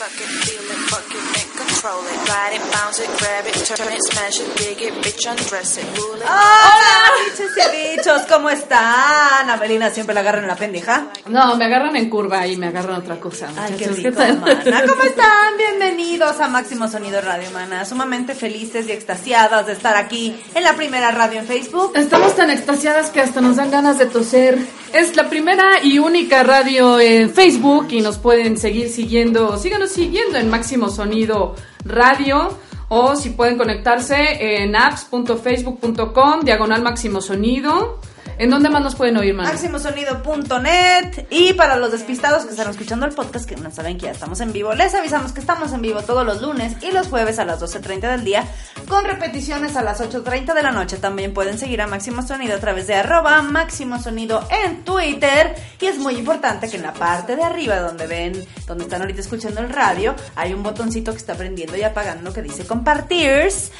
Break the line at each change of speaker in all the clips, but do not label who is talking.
suck it, feel it.
Hola, bichos y bichos, ¿cómo están? Amelina siempre la agarran en la pendeja.
No, me agarran en curva y me agarran otra cosa.
Ay, qué rico,
tal?
mana. ¿Cómo están? Bienvenidos a Máximo Sonido Radio, mana. Sumamente felices y extasiadas de estar aquí en la primera radio en Facebook.
Estamos tan extasiadas que hasta nos dan ganas de toser. Es la primera y única radio en Facebook y nos pueden seguir siguiendo. Síganos siguiendo en Máximo Sonido Radio o si pueden conectarse en apps.facebook.com, diagonal Máximo Sonido. ¿En dónde más nos pueden oír, man?
Máximosonido.net y para los despistados que están escuchando el podcast que no saben que ya estamos en vivo, les avisamos que estamos en vivo todos los lunes y los jueves a las 12.30 del día con repeticiones a las 8.30 de la noche. También pueden seguir a Máximo Sonido a través de arroba Máximo Sonido en Twitter y es muy importante que en la parte de arriba donde ven, donde están ahorita escuchando el radio, hay un botoncito que está prendiendo y apagando que dice compartir.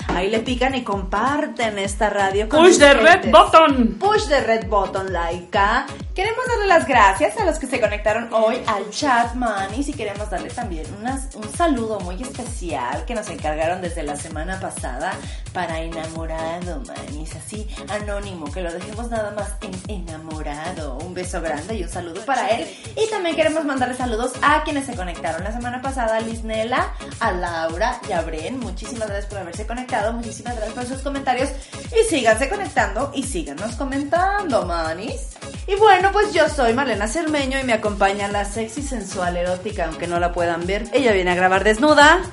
Ahí le pican y comparten esta radio. con
Push the red button.
Push the red button, Laika. Queremos darle las gracias a los que se conectaron hoy al chat, manis, y queremos darle también un saludo muy especial que nos encargaron desde la semana pasada para enamorado, manis, así anónimo, que lo dejemos nada más en enamorado. Un beso grande y un saludo para él. Y también queremos mandarle saludos a quienes se conectaron la semana pasada, a Lisnela, a Laura y a Bren. Muchísimas gracias por haberse conectado, muchísimas gracias por sus comentarios y síganse conectando y síganos comentando, manis. Y bueno, pues yo soy Malena Cermeño y me acompaña la sexy sensual erótica, aunque no la puedan ver. Ella viene a grabar desnuda.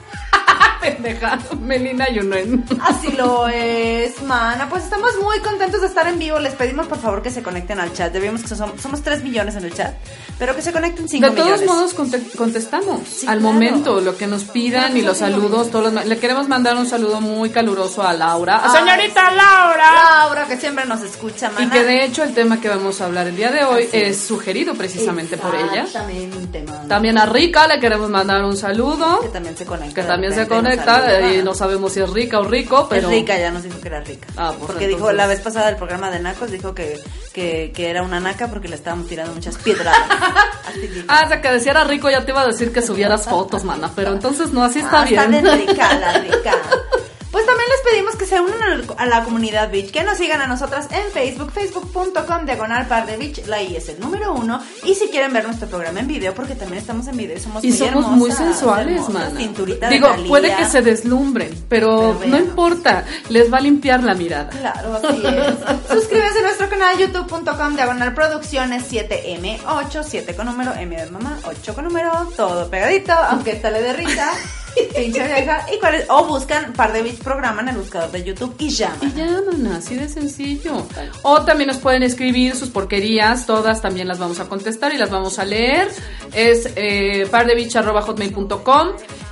Pendeja, Melina Yunen.
Así lo es, mana. Pues estamos muy contentos de estar en vivo. Les pedimos por favor que se conecten al chat. Debemos que somos, somos 3 millones en el chat, pero que se conecten 5
De todos
millones.
modos conte- contestamos
Sí,
al
claro.
momento lo que nos pidan y los saludos. Todos los le queremos mandar un saludo muy caluroso a Laura. Señorita Laura.
Laura, que siempre nos escucha, mana.
Y que de hecho el tema que vamos a hablar el día de hoy
Así
es sugerido precisamente por ella.
Exactamente.
También a Rica le queremos mandar un saludo.
Que también se conecta.
Que también se
nos
conecta y no sabemos si es rica o rico, pero
Es rica, ya nos dijo que era rica.
Ah, pues
porque dijo la vez pasada del programa de Nacos, dijo que, que, que era una naca porque le estábamos tirando muchas piedras.
Ah, o sea, que decía era rico, ya te iba a decir que subieras fotos, mana, pero entonces no, así está
Ah,
bien.
Está de rica, la rica. Pues también les pedimos que se unan a la comunidad Beach, que nos sigan a nosotras en Facebook, facebook.com diagonal par de Beach, la I es el número uno. Y si quieren ver nuestro programa en video, porque también estamos en video, somos
Y
muy
somos
hermosas,
muy sensuales, mana.
cinturita de
Digo,
Thalía.
puede que se deslumbren, pero,
Pero
no importa, les va a limpiar la mirada.
Claro, así es. Suscríbete a nuestro canal youtube.com diagonal producciones 7M8, 7 con número, M de mamá, 8 con número, todo pegadito, aunque esta le de o buscan par de bits programa en el buscador de YouTube y llaman.
Y ya, mana, así de sencillo. O también nos pueden escribir sus porquerías, todas también las vamos a contestar y las vamos a leer. Es eh, pardebich.hotmail.com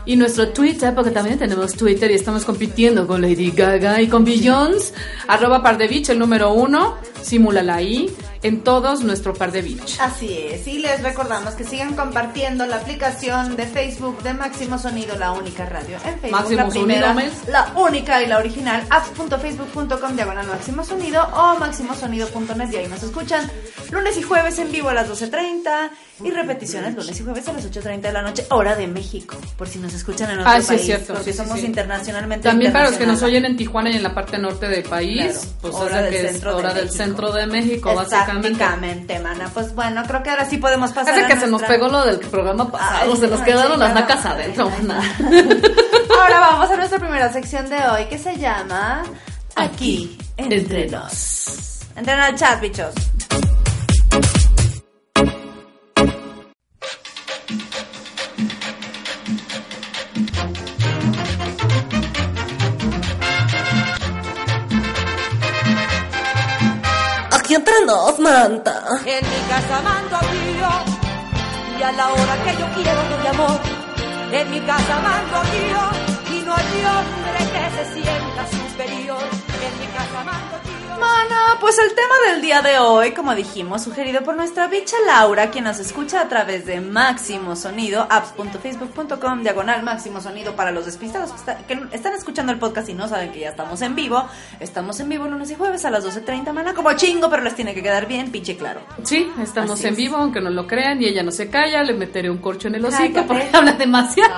y nuestro Twitter, porque también tenemos Twitter y estamos compitiendo con Lady Gaga y con Beyoncé. Arroba pardebich, el número uno, simúlala ahí, en todos nuestro pardebich.
Así es, y les recordamos que sigan compartiendo la aplicación de Facebook de Máximo Sonido, la única radio en Facebook,
Máximo
la primera, la única y la original, apps.facebook.com diagonal Máximo Sonido o máximosonido.net y ahí nos escuchan lunes y jueves en vivo a las 12.30 y repeticiones lunes y jueves a las 8.30 de la noche, hora de México, por si nos escuchan en otro
Ah, sí, es cierto,
porque
sí,
somos
sí.
internacionalmente
También para los que nos oyen en Tijuana y en la parte norte del país,
Claro,
pues
hora del
que es
centro de
hora del
México.
centro de México,
Exactamente, Prácticamente, mana. Pues bueno, creo que ahora sí podemos pasar. A
que se nos pegó lo del programa pasado,
Ay,
se nos
no,
quedaron las nacas adentro.
Ahora vamos a nuestra primera sección de hoy que se llama Aquí, entre,
entre
nos. Entren al chat, bichos.
En mi casa mando yo y a la hora que yo quiero doy amor. En mi casa mando yo y no hay hombre que se sienta superior. En mi casa mando yo.
Mana, pues el tema del día de hoy, como dijimos, sugerido por nuestra bicha Laura, quien nos escucha a través de Máximo Sonido, apps.facebook.com, diagonal Máximo Sonido para los despistados que, está- que están escuchando el podcast y no saben que ya estamos en vivo. Estamos en vivo lunes y jueves a las 12.30, mana, como chingo, pero les tiene que quedar bien, pinche claro.
Sí, estamos
Así
en
es.
vivo, aunque no lo crean, y ella no se calla, le meteré un corcho en el hocico
Cállate.
porque habla demasiado.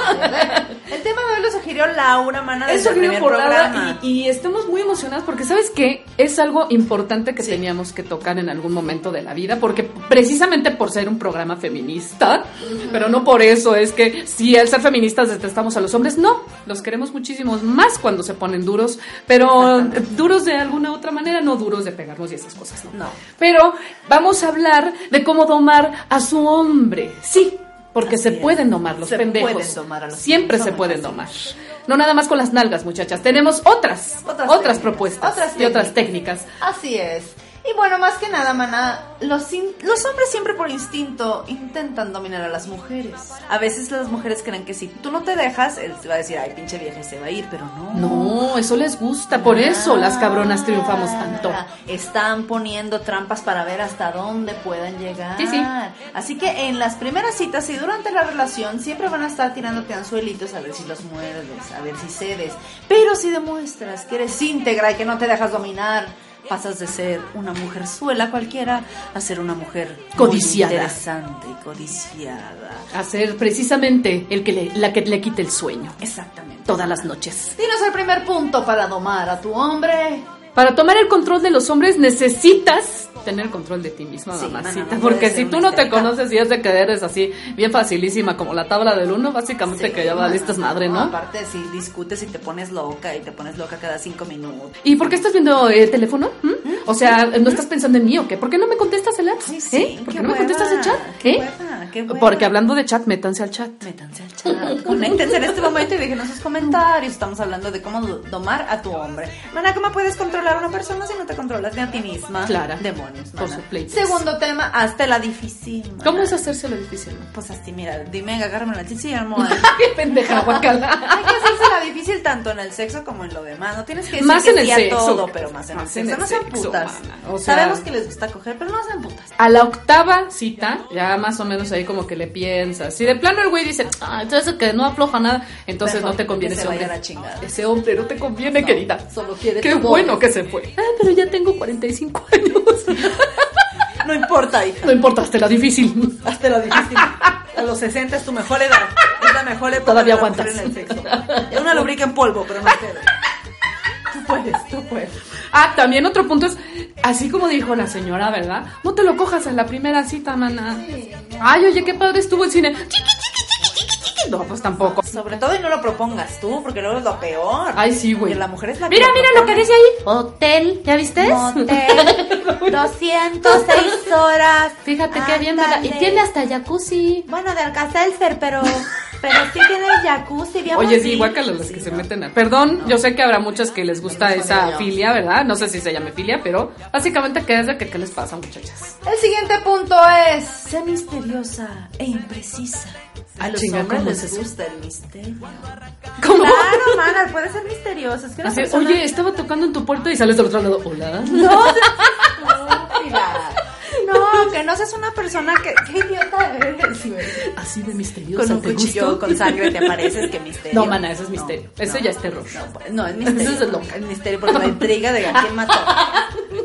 El tema de hoy lo sugirió Laura, mana, desde
Eso
el
vino
primer
por
programa.
Y, y estamos muy emocionadas porque sabes que es algo importante que teníamos que tocar en algún momento de la vida porque precisamente por ser un programa feminista, pero no por eso es que si al ser feministas detestamos a los hombres, no, los queremos muchísimos más cuando se ponen duros, pero duros de alguna otra manera, no duros de pegarnos y esas cosas, no.
No.
Pero vamos a hablar de cómo domar a su hombre. Sí, porque
Así
se
es.
pueden domar los
Se
pendejos.
pueden domar a los
Siempre se pueden domar. No nada más con las nalgas, muchachas. Tenemos otras,
Otras
otras, propuestas
otras
y otras
técnicas. Así es. Y bueno, más que nada, mana, los, los hombres siempre por instinto intentan dominar a las mujeres. A veces las mujeres creen que si tú no te dejas, él te va a decir, ay, pinche vieja, y se va a ir, pero no.
No, eso les gusta, por eso las cabronas triunfamos tanto.
Están poniendo trampas para ver hasta dónde puedan llegar.
Sí, sí.
Así que en las primeras citas y durante la relación siempre van a estar tirándote anzuelitos a ver si los muerdes, a ver si cedes. Pero si demuestras que eres íntegra y que no te dejas dominar, pasas de ser una mujer suela cualquiera a ser una mujer muy
Codiciada.
interesante y codiciada.
Hacer precisamente el que le, la que le quite el sueño.
Exactamente.
Todas las noches.
Dinos el primer punto para domar a tu hombre.
Para tomar el control de los hombres necesitas tener control de ti misma,
Sí,
mamacita.
no
porque si tú no te conoces y es de que eres así, bien facilísima como la tabla del uno, básicamente
Sí,
que ya valistas madre, ¿no?
Aparte, si discutes y te pones loca y te pones loca cada cinco minutos.
¿Y por qué estás viendo el teléfono? ¿Mm? O sea, ¿no estás pensando en mí o qué? ¿Por qué no me contestas el app?
Sí,
¿Eh? ¿Por
qué
qué no me contestas el chat?
qué
¿Eh?
hueva, qué.
Porque hablando de chat, métanse al chat.
Métanse al chat. Conéctense en este momento y déjenos sus comentarios. Estamos hablando de cómo do- domar a tu hombre. Mana, ¿cómo puedes controlar a una persona si no te controlas ni a ti misma?
Clara.
Demonios,
Por
mana.
su pleito.
Segundo tema, hazte la difícil. mana.
¿Cómo es hacérselo difícil?
Pues así, mira, dime, agárrame la chichi y almohada.
¡Qué pendeja, guacala!
Hay que hacerse la difícil tanto en el sexo como en lo demás. No tienes que decir
Más
que
en el
sí a
sexo.
todo, pero más en
Más
el
en
sexo.
el
no sean
sexo,
putas.
mana. O sea-
Sabemos que les gusta coger, pero no sean putas.
A la octava cita, ya más o menos ahí como que le piensas. Si de plano el güey dice, ah, entonces que no afloja nada, entonces
Mejor
no te conviene ese hombre.
a la chingada.
Ese hombre no te conviene, querida.
solo quiere
Qué bueno
voz.
que se fue. Ah, pero ya tengo 45 años.
No importa, hija.
no importa, hazte la difícil.
Hazte la difícil. A los 60 es tu mejor edad. Es la mejor época
Todavía aguantas.
en el sexo. Es una lubrica en polvo, pero no queda. Puedes, tú puedes.
Ah, también otro punto es, así como dijo la señora, ¿verdad? No te lo cojas en la primera cita, mana. Ay, oye, qué padre estuvo el cine. Chiqui, chiqui. No, pues tampoco.
Sobre todo y no lo propongas tú, porque luego es lo peor.
Ay, sí, güey.
Y la mujer es la
Mira,
que
mira lo que
propone.
dice ahí. Hotel, ¿ya viste?
Motel, 206 horas.
Fíjate qué bien. Y tiene hasta jacuzzi.
Bueno, de Alcacelser, pero, pero sí tiene jacuzzi, bien
Oye, sí, guácala las que se meten a... Perdón, yo sé que habrá muchas que les gusta esa filia, ¿verdad? No sé si se llame filia, pero básicamente, ¿qué es de que qué les pasa, muchachas?
El siguiente punto es, sé misteriosa e imprecisa. A
Ah,
los
chinga,
hombres
¿cómo
les
es
gusta el misterio.
¿Cómo?
Claro, mana, puede ser misteriosa. Es que
Así,
persona-
oye, estaba tocando en tu puerto y sales del otro lado. Hola.
No. No, que no seas una persona que... ¡Qué idiota eres, güey!
Así de misteriosa.
Con un
¿te
cuchillo con sangre te apareces, que misterio.
No, mana, eso es misterio. Eso ya es terror.
No, pues, no, es misterio.
Eso es loca.
Es misterio porque la intriga de a quién mató.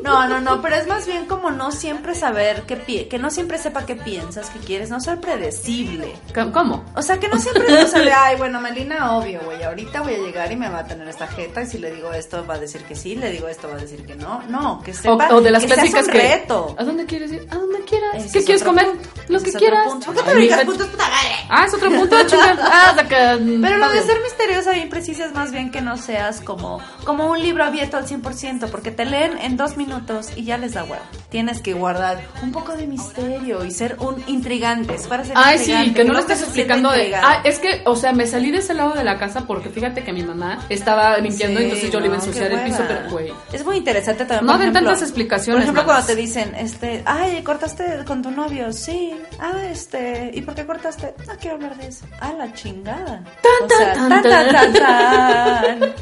No, no, no, pero es más bien como no siempre saber qué pi- que no siempre sepa qué piensas, qué quieres, no ser predecible.
¿Cómo?
O sea, que no siempre o sea, de, ay, bueno, Melina, obvio, güey, ahorita voy a llegar y me va a tener esta jeta y si le digo esto va a decir que sí, le digo esto va a decir que no. No, que sepa
o de las
que sea
clásicas
un
que.
reto.
¿A dónde quieres ir? A donde quieras.
Ese
¿Qué
es
quieres comer?
punto.
Lo que quieras.
¿Por qué te brincas, puto, puta madre?
Ah, es otro punto, chinga. Ah, hasta que.
Pero lo de ser misteriosa e imprecisa es más bien que no seas como, como un libro abierto al 100%, porque te leen en dos minutos y ya les da huevo. Tienes que guardar un poco de misterio y ser un intrigante. Es para ser
Ay, sí, que no lo estés explicando de. Ah, es que, o sea, me salí de ese lado de la casa porque fíjate que mi mamá estaba limpiando,
Sí,
entonces yo le iba a ensuciar el piso, pero güey.
Es muy interesante también.
No den tantas explicaciones,
Por ejemplo, cuando te dicen, este, ay, cortaste con tu novio, sí. Ah, este, ¿y por qué cortaste? No quiero hablar de eso. Ah, la chingada.
Tan,
o sea,
tan,
tan,
tan,
tan, tan, tan.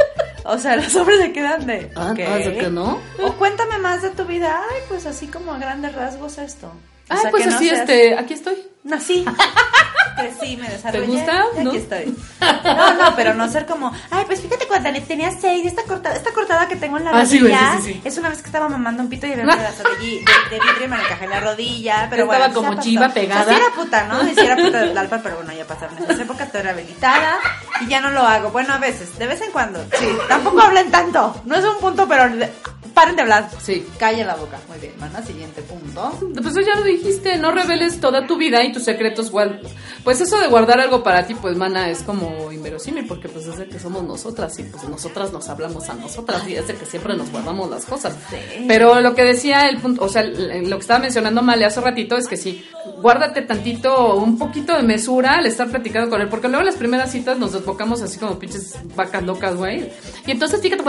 O sea, los hombres se quedan de.
Ah, ah, ¿de que no?
O cuéntame más de tu vida. Ay, pues así como a grandes rasgos esto. O
Ah,
sea,
pues
que no
así,
seas-
este, aquí estoy.
Nací. Crecí, me desarrollé.
¿Te gusta?
Aquí
¿No?
estoy. No, no, pero no ser como, ay, pues fíjate cuando tenía seis, esta cortada, esta cortada que tengo en la
Ah,
rodilla,
sí, sí, sí.
es una vez que estaba mamando un pito y había un pedazo de, de, de vidrio y me encajé en la rodilla, pero
Estaba
bueno,
como
ya pasó.
chiva
O sea,
pegada.
sí era puta, ¿no? Sí era puta de Tlalpan, pero bueno, ya pasaron esas épocas, estoy rehabilitada y ya no lo hago. Bueno, a veces, de vez en cuando, sí. Tampoco hablen tanto, no es un punto, pero paren de hablar.
Sí.
Calle la boca. Muy bien, mana, siguiente punto.
Pues ya lo dijiste, no reveles toda tu vida y tus secretos. Pues eso de guardar algo para ti, pues, mana, es como inverosímil, porque pues es de que somos nosotras y pues nosotras nos hablamos a nosotras y es de que siempre nos guardamos las cosas. Pero lo que decía el punto, o sea, lo que estaba mencionando Male hace ratito es que sí, guárdate tantito, un poquito de mesura al estar platicando con él, porque luego las primeras citas nos desbocamos así como pinches vacas locas, güey. Y entonces, fíjate,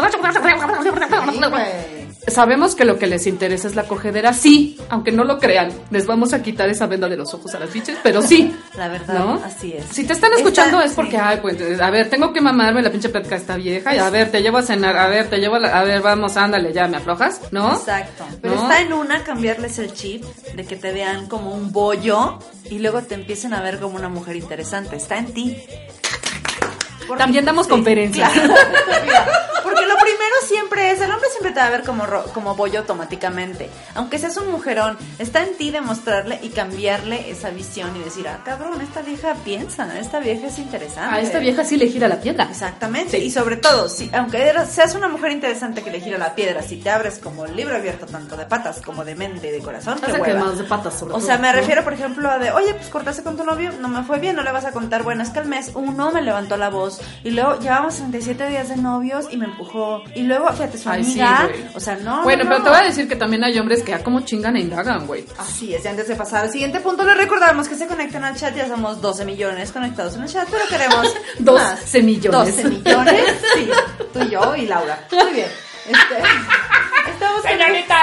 Sabemos que lo que les interesa es la cogedera, sí, aunque no lo crean. Les vamos a quitar esa venda de los ojos a las biches, pero sí.
La verdad,
¿no?
así es.
Si te están escuchando
Esta-
es porque,
sí.
ay, pues, a ver, tengo que mamarme la pinche plática esta vieja, y a ver, te llevo a cenar, a ver, te llevo a, la- a ver, vamos, ándale, ya, ¿me aflojas? ¿No?
Exacto. Pero
¿No?
está en una cambiarles el chip de que te vean como un bollo y luego te empiecen a ver como una mujer interesante. Está en ti.
También damos conferencias.
claro. Porque lo primero siempre es, el hombre siempre te va a ver como, como bollo automáticamente. Aunque seas un mujerón, está en ti demostrarle y cambiarle esa visión y decir, ah, cabrón, esta vieja piensa, esta vieja es interesante.
A esta vieja sí le gira la piedra.
Exactamente. Y sobre todo, si, aunque eras- seas una mujer interesante que le gira la piedra, si te abres como el libro abierto tanto de patas como de mente y de corazón,
Hace que más de patas, sobre
O
todo,
sea, me
¿no?
refiero, por ejemplo, a de, oye, pues cortaste con tu novio, no me fue bien, no le vas a contar, bueno, es que al mes uno me levantó la voz y luego llevamos 67 días de novios y me empujó y luego, fíjate, su
Ay,
amiga, o sea, no.
Bueno,
no,
pero
no.
te voy a decir que también hay hombres que a como chingan e indagan, güey.
Así es, y antes de pasar al siguiente punto, les recordamos que se conecten al chat. Ya somos 12 millones conectados en el chat, pero queremos
Dos
más.
semillones.
12 millones, sí. Tú y yo y Laura. Muy bien. Este, estamos.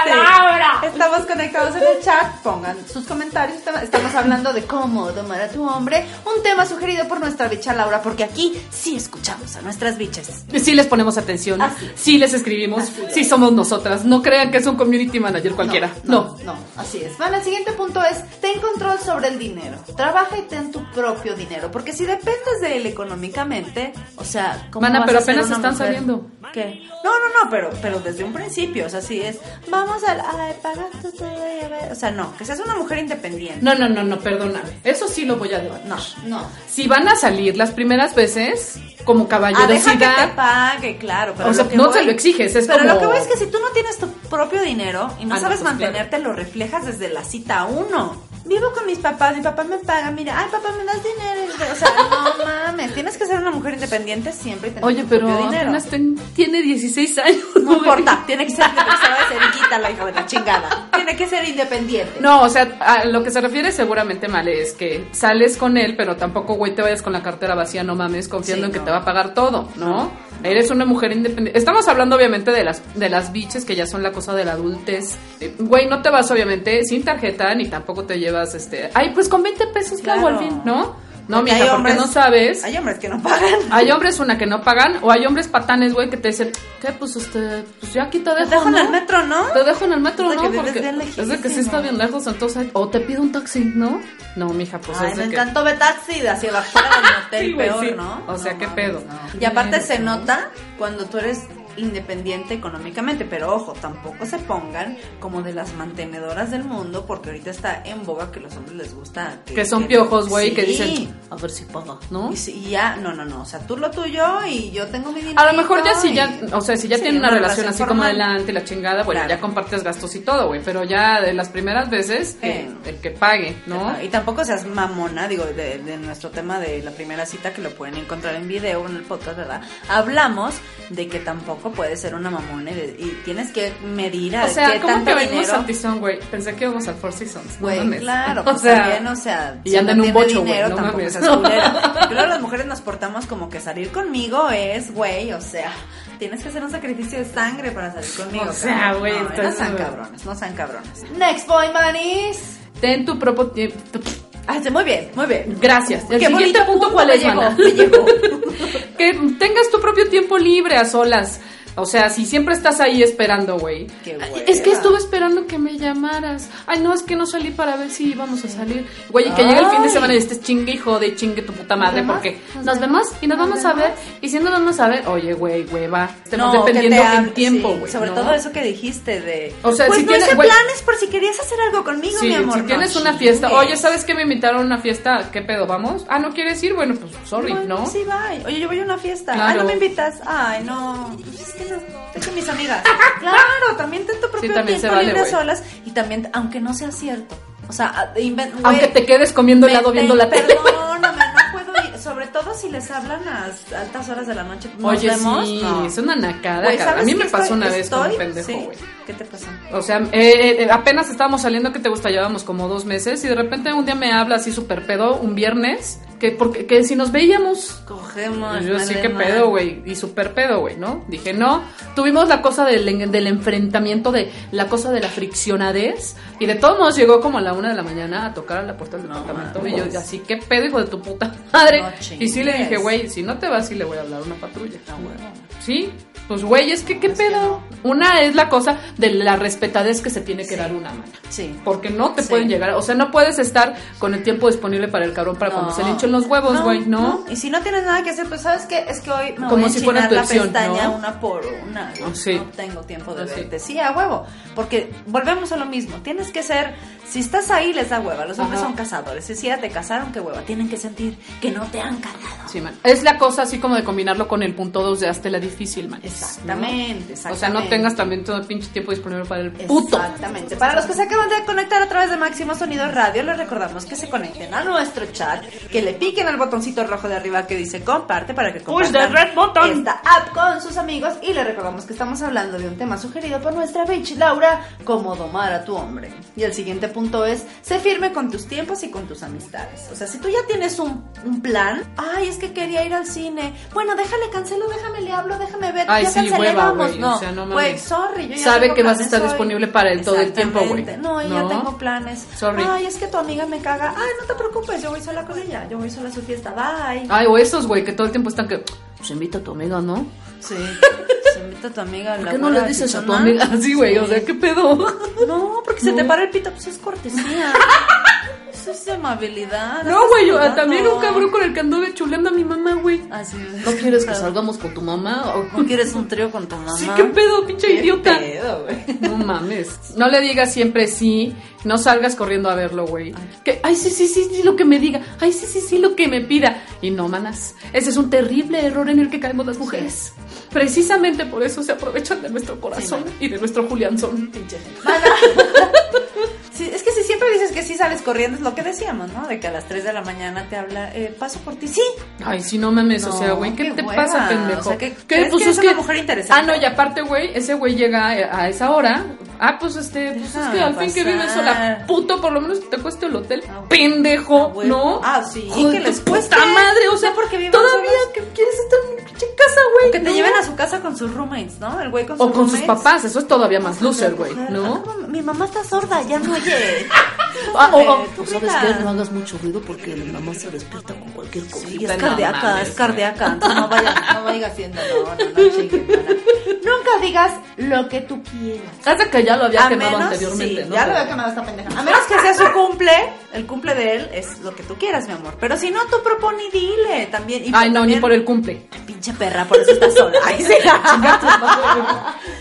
Laura.
Estamos conectados en el chat. Pongan sus comentarios. Estamos- hablando de cómo domar a tu hombre. Un tema sugerido por nuestra bicha Laura, porque aquí sí escuchamos a nuestras bichas.
Sí les ponemos atención,
Así
sí les escribimos,
Así es.
sí somos nosotras. No crean que es un community manager cualquiera. No.
No, no, así es. Bueno, el siguiente punto es, ten control sobre el dinero. Trabaja y ten tu propio dinero. Porque si dependes de él económicamente, o sea, ¿cómo
Mana, pero apenas están
mujer?
saliendo.
¿Qué? No, no, no, pero, pero desde un principio, o sea, sí es, vamos al, ay, pagas tú todo y a ver. O sea, no, que seas una mujer independiente.
No, no, no, no, perdona. Eso sí lo voy a debatir.
No, no.
Si van a salir las primeras veces, como
Ah, deja que te
caballerosidad,
pague, claro. Pero
O sea, no
voy-
se lo exiges, es
pero
como-
lo que voy es que si tú no tienes tu propio dinero y no
Ah,
sabes
pues,
mantenerte, lo reflejas desde la cita uno. Vivo con mis papás, mi papá me paga, mira, ay papá, me das dinero. O sea, no mames, tienes que ser una mujer independiente siempre y tener
oye,
tu
pero
propio dinero.
apenas ten- tiene 16 años.
No importa, tiene que ser independiente, la hija de la chingada. Tiene que ser independiente.
No, o sea, a lo que se refiere seguramente mal es que sales con él, pero tampoco, güey, te vayas con la cartera vacía, no mames, confiando
Sí,
en que
no.
te va a pagar todo, ¿no? Eres una mujer independiente. Estamos hablando obviamente de las de las biches que ya son la cosa de la adultez. Eh, Güey, no te vas obviamente sin tarjeta ni tampoco te llevas este, ay, pues con 20 pesos ¿qué hago
Claro.
al fin, ¿no? No,
Porque
mija,
hay
porque
hombres-
no sabes.
Hay hombres que no pagan.
Hay hombres una que no pagan o hay hombres patanes, güey, que te dicen, ¿qué? Pues este, pues yo aquí te
Te
dejo,
dejo en el metro, ¿no?
Te dejo en el metro, ¿no?
que
Porque es de que sí está bien lejos, entonces, o te pido un taxi, ¿no? No, mija, pues
Ay,
es
me
de
encantó ver taxi de hacia afuera del
Sí, güey,
peor,
sí.
¿no?
O sea,
No
¿qué
mames,
pedo?
no. Y aparte se nota cuando tú eres independiente económicamente, pero ojo, tampoco se pongan como de las mantenedoras del mundo, porque ahorita está en boga que los hombres les gusta.
Que son piojos, güey, que dicen, a ver si paga, ¿no?
Y, si- ya, no, no, no, o sea, tú lo tuyo y yo tengo mi dinero.
A lo mejor ya si ya, o sea, si ya
Sí,
tienen una
una
relación
relación
así como adelante, la chingada, bueno,
Claro.
ya compartes gastos y todo, güey, pero ya de las primeras veces,
Eh.
el que pague, ¿no?
Y tampoco seas mamona, digo, de, de nuestro tema de la primera cita que lo pueden encontrar en video en el podcast, ¿verdad? Hablamos de que tampoco puedes ser una mamona y, de- y tienes que medir a
O sea,
qué
¿cómo
tanto
que venimos al tizón, güey? Pensé que íbamos al Four Seasons. no
Güey,
mames.
claro,
o
pues
sea,
también, o sea,
y anda en
no
un bocho,
dinero,
no
tampoco
mames.
seas culera. Luego las mujeres nos portamos como que salir conmigo es, güey, o sea, tienes que hacer un sacrificio de sangre para salir conmigo.
O sea, güey,
no, no sean cabrones, no sean cabrones. Next boy manis.
Ten tu propio tiempo.
Ah, muy bien, muy bien.
Gracias. El
Qué
siguiente
bonito
punto,
punto
¿cuál es,
llegó,
mana?
me llegó.
que tengas tu propio tiempo libre a solas. O sea, si siempre estás ahí esperando, güey. Es que estuve esperando que me llamaras. Ay, no, es que no salí para ver si íbamos a salir. Güey, y que llegue el fin de semana y estés chingue y jode y chingue tu puta madre. Porque
¿Nos
nos vemos y nos
¿Nos
vamos a ver. Y si no nos vamos a ver, oye, güey, hueva. Estamos
No, que
dependiendo en tiempo,
sí,
güey.
sobre
¿no?
todo eso que dijiste de.
O sea,
pues
si
no
tienes-
planes por si querías hacer algo conmigo,
Sí,
mi amor.
si
No
tienes una fiesta,
chingues.
oye, ¿sabes qué me invitaron a una fiesta? ¿Qué pedo? ¿Vamos? Ah, ¿no quieres ir? Bueno, pues sorry, ¿no?
Sí, bye. Oye, yo voy a una fiesta.
Claro.
Ay, no me invitas. Ay, no. Pues es que no. Es que mis amigas. claro, también ten tu propio
también se
tiempo
vale,
libre solas. Y también, aunque no sea cierto. O sea,
Aunque te quedes comiendo helado viendo la tele.
Perdóname, no puedo ir. Sobre todo si les hablan a altas horas de la noche. ¿Nos
Oye,
vemos?
sí,
No.
es una nacada. A
¿sabes
mí me pasó
estoy-
una vez con un
estoy?
pendejo,
Sí.
güey.
¿Qué te pasó?
O sea, eh, eh, apenas estábamos saliendo, que te gusta? Llevábamos como dos meses y de repente un día me habla así súper pedo, un viernes, que porque que si nos veíamos...
Cogemos.
Y yo sí,
mía.
pedo, güey. Y súper pedo, güey, ¿no? Dije, no. Tuvimos la cosa del, del enfrentamiento, de la cosa de la friccionadez. Y de todos modos llegó como a la una de la mañana a tocar a la puerta del
No
departamento. y yo, así, qué pedo, hijo de tu puta madre.
No
y sí le dije, güey, si no te vas, sí le voy a hablar a una patrulla.
Ah, bueno.
Sí, pues güey, es que qué
Es que
pedo. Una es la cosa de la respetadez que se tiene que dar una mano.
Sí.
Porque no te
Sí.
pueden llegar, o sea, no puedes estar con el tiempo disponible para el cabrón para cuando se le hinchen los huevos, güey, ¿no?
Y si no tienes nada que hacer, pues sabes qué, es que hoy me
Como
voy a
si fuera tu
la
opción,
pestaña
¿no?
una por una.
Sí.
No tengo tiempo de
Ah, sí.
verte. Sí, a huevo. Porque volvemos a lo mismo. Tienes que ser, si estás ahí les da hueva. Los hombres
Ajá.
son cazadores. Si ya te casaron, qué hueva. Tienen que sentir que no te han cargado.
Sí, man. Es la cosa así como de combinarlo con el punto 2 de hazte la difícil, man.
Exactamente, exactamente.
O sea, no tengas también todo el pinche tiempo disponible para el puto.
Exactamente. Para los que se acaban de conectar a través de Máximo Sonido Radio, les recordamos que se conecten a nuestro chat, que le piquen al botoncito rojo de arriba que dice comparte para que
Push
compartan
the red button.
esta app con sus amigos y les recordamos que estamos hablando de un tema sugerido por nuestra bitch Laura, cómo domar a tu hombre. Y el siguiente punto es, sé firme con tus tiempos y con tus amistades. O sea, si tú ya tienes un, un plan, ay, es que quería ir al cine, bueno, déjale, cancelo, déjame, le hablo, déjame ver,
Ay,
ya
sí,
cancelé,
hueva,
vamos.
güey,
No,
o sea, no
güey, sorry, yo ya
Sabe que vas a estar
hoy.
disponible para él todo el tiempo, güey.
No, yo ya
¿No?
tengo planes.
Sorry.
Ay, es que tu amiga me caga. Ay, no te preocupes, yo voy sola con ella. Yo voy sola a su fiesta. Bye.
Ay, o esos, güey, que todo el tiempo están que. Pues invita a tu amiga, ¿no?
Sí. Se invita a tu amiga
¿Por
la
qué no le dices a tu amiga así, güey? O sea, ¿qué pedo?
No, porque se
No.
te para el pito, pues es cortesía. Eso es amabilidad.
No, güey, yo- también un cabrón con el que anduve chuleando a mi mamá, güey.
Así es.
¿No quieres que salgamos con tu mamá? O-
¿No quieres un trío con tu mamá?
Sí, qué pedo, pinche
¿Qué
idiota.
pedo, güey?
No mames. No le digas siempre sí. No salgas corriendo a verlo, güey. Que, ay, sí, sí, sí, sí, lo que me diga. Ay, sí, sí, sí, lo que me pida. Y no, manas. Ese es un terrible error en el que caemos las mujeres. Precisamente por eso se aprovechan de nuestro corazón
Sí,
y de nuestro Julianzón.
Pinche que si dices que sí sales corriendo, es lo que decíamos, ¿no? De que a las 3 de la mañana te habla, eh, paso por ti. Sí,
Ay, sí, no mames, o
No,
sea, güey, ¿qué,
qué
te
hueva.
pasa, pendejo?
O sea, ¿qué-
¿Qué?
crees que es una mujer interesante?
Ah, no, y aparte, güey, ese güey llega a esa hora. Ah, pues este, pues es que al fin que vives sola, puto, por lo menos que te cueste el hotel.
Ah,
pendejo,
ah.
¿no?
Ah, sí,
Joder,
que les
puta madre, o sea,
porque vivan
todavía
solos.
que quieres estar en mi pinche casa, güey.
que te
¿no?
lleven a su casa con sus roommates, ¿no? El güey con sus
O con sus papás, eso es todavía más loser, güey, ¿no?
ah, Mi mamá está sorda, ya no oye.
Ah, o- o-
tú
¿Sabes qué? No hagas mucho ruido porque la mamá se despierta con cualquier
Sí,
cosilla.
es cardíaca, es cardíaca. No vaya, no vaya haciendo, no, no, no mana. Nunca digas lo que tú quieras.
Hace que ya lo había
A
quemado
menos,
anteriormente,
sí,
¿no?
ya lo había quemado esta pendeja. A menos que sea su cumple, el cumple de él es lo que tú quieras, mi amor. Pero si no, tú propone y dile también. Y
Ay, no, ni por el cumple.
Pinche perra, por eso estás sola. Ay, sí.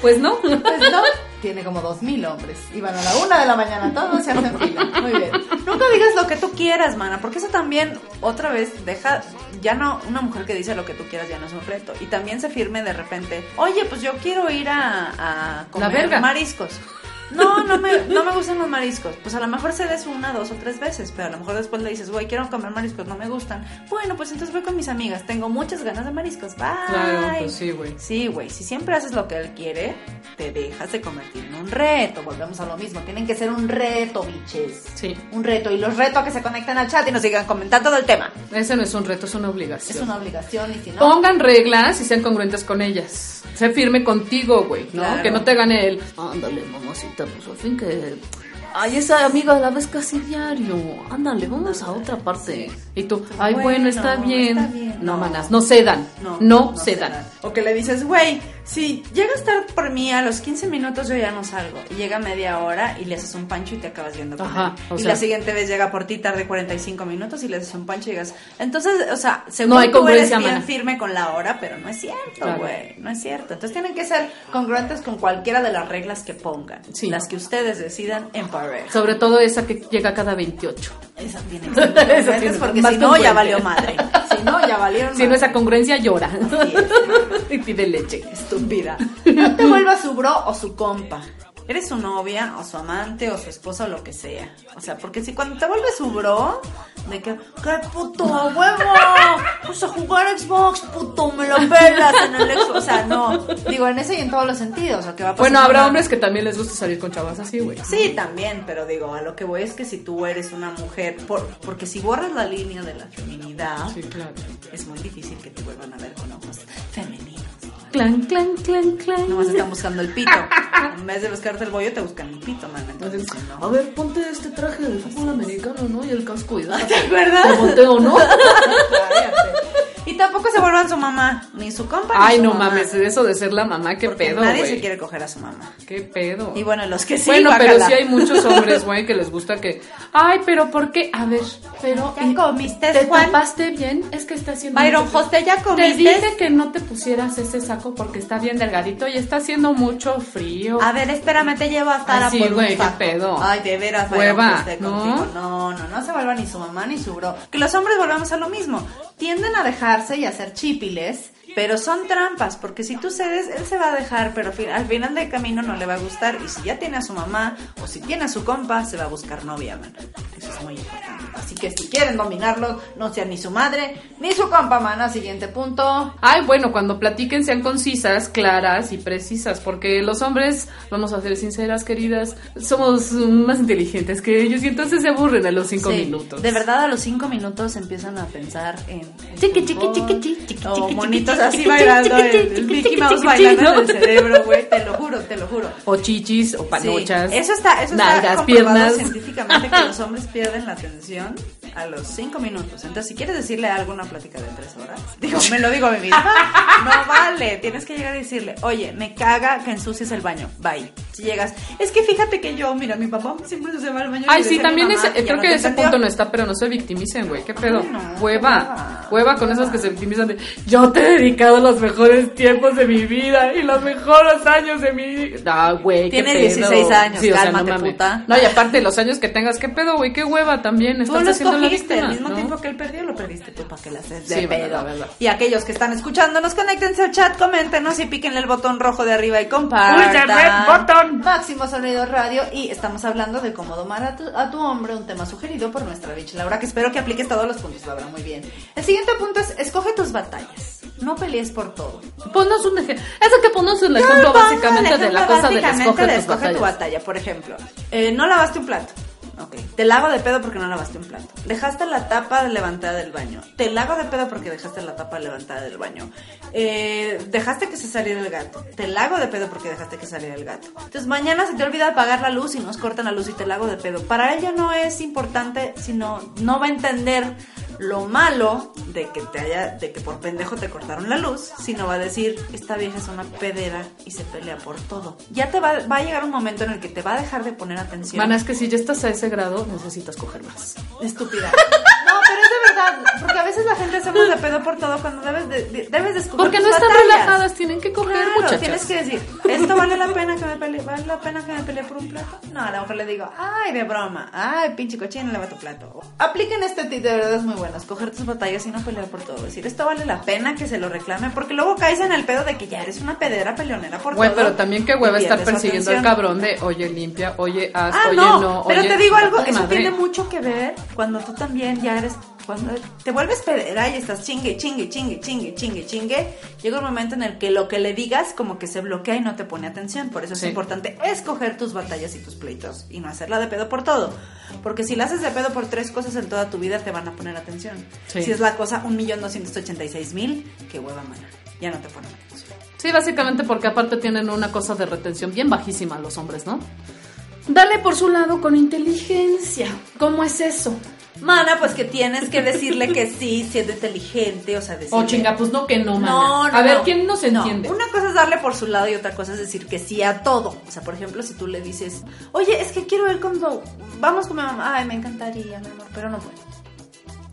Pues no.
Pues no, tiene como dos mil hombres. Y van a la una de la mañana, todos se hacen fila. Muy bien. Nunca digas lo que tú quieras, mana, porque eso también, otra vez, deja, ya no, una mujer que dice lo que tú quieras ya no es un reto. Y también se firme de repente, oye, pues yo quiero ir a, a comer mariscos. No, no me, no me gustan los mariscos. Pues a lo mejor cedes una, dos o tres veces, pero a lo mejor después le dices, güey, quiero comer mariscos, no me gustan. Bueno, pues entonces voy con mis amigas, tengo muchas ganas de mariscos. Bye.
Claro, pues sí, güey.
Sí, güey, si siempre haces lo que él quiere, te dejas de convertir en un reto. Volvemos a lo mismo, tienen que ser un reto, biches.
Sí.
Un reto. Y los reto a que se conecten al chat y nos sigan comentando del tema.
Ese no es un reto, es una
Es
obligación.
una obligación y si no...
Pongan reglas y sean congruentes con ellas. Sé firme contigo, güey, ¿no?
Claro.
Que no te gane el...
Ándale, mamacita, pues al fin que. Ay, esa amiga la ves casi diario. Ándale, vamos a otra parte.
Y tú, ay, bueno, está, bien.
está bien.
No,
No.
manas, no cedan. No, cedan.
O que le dices, güey, si llega a estar por mí a los 15 minutos yo ya no salgo. Y llega media hora y le haces un pancho y te acabas viendo con
Ajá,
él. y
sea-
la siguiente vez llega por ti tarde 45 minutos y le haces un pancho y digas... Entonces, o sea, según
No hay
tú eres bien
mana.
firme con la hora, pero no es cierto,
Claro.
güey. No es cierto. Entonces tienen que ser congruentes con cualquiera de las reglas que pongan.
Sí.
Las que ustedes decidan en pareja.
Sobre todo esa que llega cada 28.
Esa tiene que ser
tiene-
porque si no, ya valió madre. Si no, ya valieron
Si no esa congruencia, llora.
Es.
y pide leche.
estúpida. No te vuelvas su bro o su compa. Eres su novia o su amante o su esposa o lo que sea. O sea, porque si cuando te vuelves su bro, de que, ¡qué puto huevo! Pues a jugar Xbox, puto, me lo pelas en el Xbox. O sea, no. Digo, en ese y en todos los sentidos. O que va a pasar
Bueno, habrá
una-
hombres que también les gusta salir con chavas así, güey.
Sí, también, pero digo, a lo que voy es que si tú eres una mujer, por, porque si borras la línea de la feminidad,
Sí, claro.
es muy difícil que te vuelvan a ver con ojos.
Clan, clan, clan, clan.
Nomás están buscando el pito. En vez de buscarte el bollo, te buscan el pito, man. Entonces,
A
no.
ver, ponte este traje de fútbol americano, ¿no? Y el casco y
¿Te
date.
acuerdas?
Te volteo, ¿no?
Y tampoco se vuelvan su mamá, ni su compa. ni
Ay,
su
no
mamá.
mames, eso de ser la mamá, qué
Porque
pedo,
nadie se quiere coger a su mamá.
Qué pedo.
Y bueno, los que sí,
bueno, pero sí hay muchos hombres, güey, que les gusta que. Ay, pero ¿por qué? A ver, pero.
¿Ya
¿y-
comiste,
¿Te
Juan?
tapaste bien? Es que está haciendo.
Byron
mucho-
José, ¿ya
Te
comiste?
dije que no te pusieras ese saco porque está bien delgadito y está haciendo mucho frío.
A ver, espérame, te llevo a estar
Ay,
a
sí, güey, qué pedo.
Ay, de veras,
Hueva, ¿no?
contigo. No, no, no se vuelva ni su mamá ni su bro. Que los hombres volvemos a lo mismo. Tienden a y hacer chípiles. Pero son trampas, porque si tú cedes, él se va a dejar, pero al final del camino no le va a gustar. Y si ya tiene a su mamá o si tiene a su compa, se va a buscar novia, man. Eso es muy importante. Así que si quieren dominarlo, no sean ni su madre ni su compa, man. Siguiente punto.
Ay, bueno, cuando platiquen sean concisas, claras y precisas, porque los hombres, vamos a ser sinceras, queridas, somos más inteligentes que ellos y entonces se aburren a los cinco
Sí,
minutos.
De verdad, a los cinco minutos empiezan a pensar en.
Chiqui, chiqui, chiqui, chiqui, chiqui, chiqui,
así bailando. El, el Mickey Mouse bailando en el cerebro, güey. Te lo juro, te lo juro.
O chichis, o
Sí,
panochas.
eso está, eso está
nalgas,
comprobado
piernas.
científicamente que los hombres pierden la atención a los cinco minutos. Entonces, si quieres decirle algo a una plática de tres horas, digo, me lo digo a mí misma. No vale, tienes que llegar y decirle, oye, me caga que ensucies el baño. Bye. Si llegas, es que fíjate que yo, mira, mi papá siempre se va al baño.
Ay, sí,
a mi
también ese- creo
no
que ese
entendió.
punto no está, pero no se victimicen, güey. ¿Qué pedo?
Ay, no,
hueva.
hueva.
Hueva con esas que se victimizan de yo te he dedicado los mejores tiempos de mi vida y los mejores años de mi vida. Ah, güey,
Tienes
pedo.
16 años,
o sea,
cálmate,
mames.
puta.
No, y aparte los años que tengas, qué pedo, güey, qué hueva también. Estás haciendo víctima,
al mismo
¿no?
tiempo que él perdió, lo perdiste tú para que la haces de
Sí,
pedo.
verdad.
Y aquellos que están escuchándonos, conéctense al chat, coméntenos y píquenle el botón rojo de arriba y compartan.
Red button.
Máximo Sonido Radio y estamos hablando de cómo domar a tu, a tu hombre, un tema sugerido por nuestra bitch Laura, que espero que apliques todos los puntos, Laura, muy bien. El siguiente punto es, escoge tus batallas, no pelees por todo.
Ponnos un ejemplo. Eso que ponnos un ejemplo básicamente de la cosa de
básicamente
escoge
de escoge tu batalla. Por ejemplo, eh, no lavaste un plato. Ok, Te la de pedo porque no lavaste un plato. Dejaste la tapa levantada del baño. Te la de pedo porque dejaste la tapa levantada del baño. Eh, dejaste que se saliera el gato. Te la hago de pedo porque dejaste que saliera el gato. Entonces mañana se te olvida apagar la luz y nos cortan la luz y te la hago de pedo. Para ella no es importante, sino no va a entender lo malo de que te haya, de que por pendejo te cortaron la luz, sino va a decir, esta vieja es una pedera y se pelea por todo. Ya te va, va a llegar un momento en el que te va a dejar de poner atención.
Mana, es que si ya estás a ese grado, necesitas coger más.
Estúpida. De verdad, porque a veces la gente hacemos de pedo por todo cuando debes de, de- debes de escoger
Porque no están
batallas.
relajadas, tienen que coger,
Claro,
muchachas.
tienes que decir, ¿esto vale la pena que me pelee? ¿Vale la pena que me pelee por un plato? No, a lo mejor le digo, ay, de broma, ay, pinche cochino, lava tu plato. Apliquen este tip, de verdad es muy bueno, escoger tus batallas y no pelear por todo. Decir, ¿esto vale la pena que se lo reclame? Porque luego caes en el pedo de que ya eres una pedera peleonera por
Güey,
todo.
pero también qué hueva estar persiguiendo al cabrón de, oye, limpia, oye, haz,
Ah,
oye,
no,
no,
pero
oye,
te digo algo, eso
madre.
tiene mucho que ver cuando tú también ya eres, cuando te vuelves pedera y estás chingue, chingue, chingue, chingue, chingue, chingue, llega un momento en el que lo que le digas como que se bloquea y no te pone atención, por eso es
Sí.
importante escoger tus batallas y tus pleitos y no hacerla de pedo por todo, porque si la haces de pedo por tres cosas en toda tu vida te van a poner atención.
Sí.
Si es la cosa un millón doscientos ochenta y seis mil, qué hueva mana, ya no te ponen atención.
Sí, básicamente porque aparte tienen una cosa de retención bien bajísima los hombres, ¿no? Dale por su lado con inteligencia. ¿Cómo es eso?
Mana, pues que tienes que decirle que sí, siendo inteligente, o sea, decirle...
Oh, chinga, pues no que no, mana.
No, no,
A ver. ¿quién nos
No,
entiende?
Una cosa es darle por su lado y otra cosa es decir que sí a todo. O sea, por ejemplo, si tú le dices, oye, es que quiero ir cuando vamos con mi mamá. Ay, me encantaría, mi amor, pero no puedo.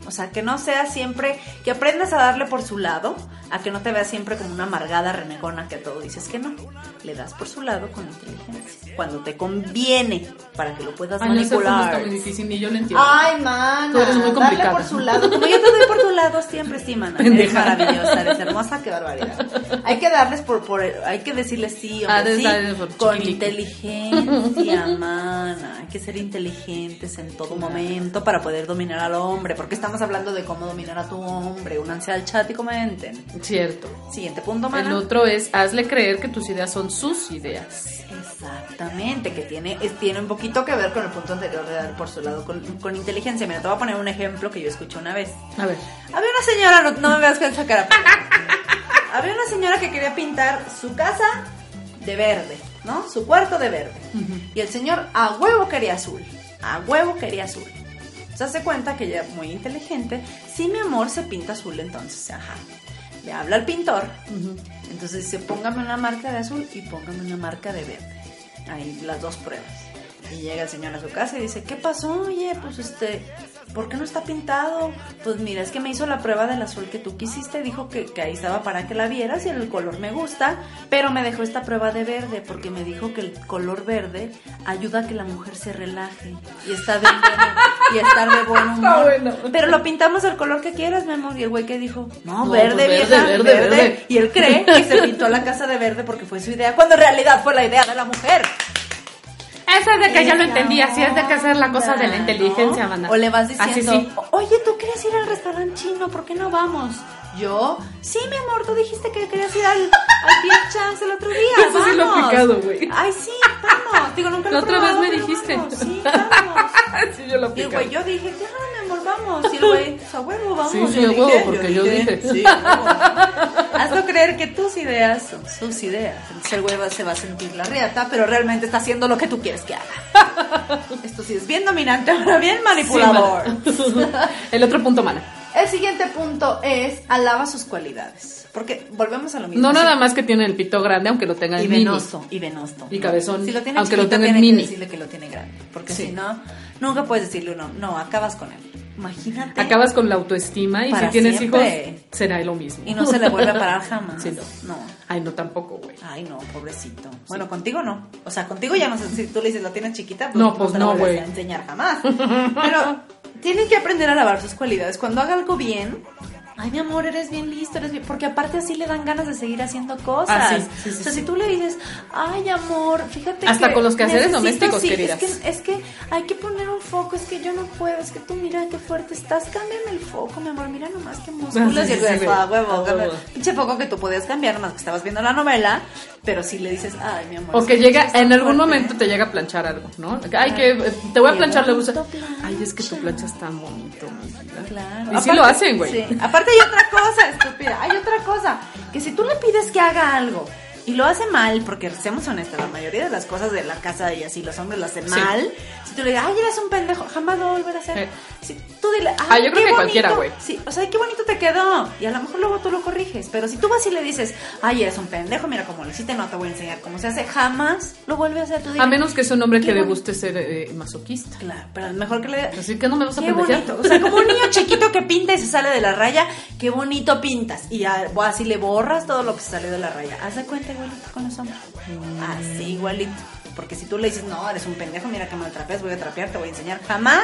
O sea, que no sea siempre, que aprendas a darle por su lado, a que no te veas siempre como una amargada renegona que a todo dices que no. Le das por su lado con inteligencia. Cuando te conviene, para que lo puedas
Ay,
manipular.
está muy difícil, ni yo lo entiendo.
Ay, mana.
Tú eres muy
Darle
complicada.
por su lado. Como yo te doy por tu lado siempre, sí, mana. Eres maravillosa, eres hermosa, qué barbaridad. Hay que darles por, por hay que decirles sí,
Ah,
hombre,
des-
sí,
darles por
con inteligencia, mana. Hay que ser inteligentes en todo momento para poder dominar al hombre. Porque estamos hablando de cómo dominar a tu hombre. Únanse al chat y comenten.
Cierto.
Siguiente punto,
El
mana.
otro es, hazle creer que tus ideas son sus ideas.
Exactamente, que tiene, es- tiene un poquito que ver con el punto anterior de dar por su lado con, con inteligencia. Mira, te voy a poner un ejemplo que yo escuché una vez.
A ver.
Había una señora, no, no me veas con esa cara. Había una señora que quería pintar su casa de verde, ¿no? Su cuarto de verde. Y el señor a huevo quería azul. A huevo quería azul. Se hace cuenta que ella, muy inteligente, sí, mi amor, se pinta azul entonces. Ajá. Le habla al pintor. Entonces dice, póngame una marca de azul y póngame una marca de verde. Ahí las dos pruebas. Y llega el señor a su casa y dice, ¿qué pasó? Oye, pues este, ¿por qué no está pintado? Pues mira, es que me hizo la prueba del azul que tú quisiste, dijo que, que ahí estaba para que la vieras y el color me gusta, pero me dejó esta prueba de verde porque me dijo que el color verde ayuda a que la mujer se relaje y está de y estar de buen humor.
bueno.
Pero lo pintamos del color que quieras, mi amor. Y el güey que dijo, no,
No,
verde,
pues,
vieja,
verde,
verde,
verde, verde.
Y él cree que se pintó la casa de verde porque fue su idea, cuando en realidad fue la idea de la mujer.
Esa es de que ya lo entendí, así es de que hacer la cosa de la inteligencia,
¿no?
banda.
O le vas
Así
diciendo,
sí.
"O- oye, ¿tú quieres ir al restaurante chino? ¿Por qué no vamos? Yo, sí, mi amor, tú dijiste que querías ir al, al Pierre Chance el otro día.
Eso sí lo he
vamos".
aplicado, güey.
Ay, sí, vamos. Digo, nunca lo
La
he
otra vez
probado,
me
pero
dijiste.
vamos. Sí, vamos.
sí, yo lo
Y el
aplico.
güey, yo dije, claro, mi amor, vamos. Y el güey, pues, a huevo, vamos.
Sí, sí,
Yo
a huevo,
dije,
porque yo dije.
Sí, a huevo. Hazlo creer que tus ideas son sus ideas. Entonces el güey se va a sentir la riata, pero realmente está haciendo lo que tú quieres que haga. Esto sí es bien dominante, ahora bien manipulador.
El otro punto, mana.
El siguiente punto es alaba sus cualidades. Porque volvemos a lo mismo.
No nada más que tiene el pito grande, aunque lo tenga
Y
en mini.
venoso, y venoso.
Y cabezón,
Si lo tiene
aunque lo tenga en mini.
que decirle que lo tiene grande. Porque
Sí.
si no, nunca puedes decirle uno, no, acabas con él. Imagínate.
Acabas con la autoestima y si tienes
siempre.
hijos, será lo mismo.
Y no se le vuelve a parar jamás.
Sí, no.
no.
Ay, no, tampoco, güey.
Ay, no, pobrecito. Bueno, contigo no. O sea, contigo ya no sé si tú le dices la tienes chiquita, pues
No, pues
te
no,
vuelves
güey.
a enseñar jamás. Pero tienen que aprender a lavar sus cualidades. Cuando haga algo bien, Ay, mi amor, eres bien listo, eres bien... Porque aparte así le dan ganas de seguir haciendo cosas.
Ah, sí, sí, sí,
o sea,
sí.
si tú le dices, ay, amor, fíjate
Hasta
que
con los quehaceres
necesito-
domésticos,
sí,
queridas.
Es que, es que hay que poner un foco, es que yo no puedo, es que tú mira qué fuerte estás, cámbiame el foco, mi amor, mira nomás qué músculos.
Sí,
y el
sí, sí,
"Ah, huevo,
Ah,
cámbiame".
huevo.
Pinche foco que tú podías cambiar, nomás que estabas viendo la novela, pero si le dices, ay, mi amor.
O que llega, en algún
fuerte".
momento te llega a planchar algo, ¿no? Ay, que eh, te voy a planchar, le gusta. Ay, es que tu
plancha.
plancha es tan bonito, mi vida.
Claro.
Y sí lo hacen, güey.
Sí. Hay otra cosa, estúpida. Hay otra cosa. Que si tú le pides que haga algo y lo hace mal, porque seamos honestos, la mayoría de las cosas de la casa y así los hombres lo hacen
Sí.
mal. Si tú le dices, ay, eres un pendejo, jamás lo volverá a hacer.
Sí.
Si tú dile, ay,
Ah, yo creo que cualquiera,
bonito".
güey.
Sí, o sea, qué bonito te quedó. Y a lo mejor luego tú lo corriges. Pero si tú vas y le dices, ay, eres un pendejo, mira cómo lo hiciste, no te voy a enseñar cómo se hace, jamás lo vuelve a hacer. Tú
A
dile,
menos que sea un hombre que le guste ser eh, masoquista.
Claro, pero mejor que le
Así que no me vas a
Qué
pendejear.
bonito. O sea, como un niño chiquito que pinta y se sale de la raya, qué bonito pintas. Y así le borras todo lo que salió de la raya. Haz de cuenta igualito con los hombres. Así igualito. Porque si tú le dices, no, eres un pendejo, mira que mal trapeas, voy a trapear, te voy a enseñar. Jamás,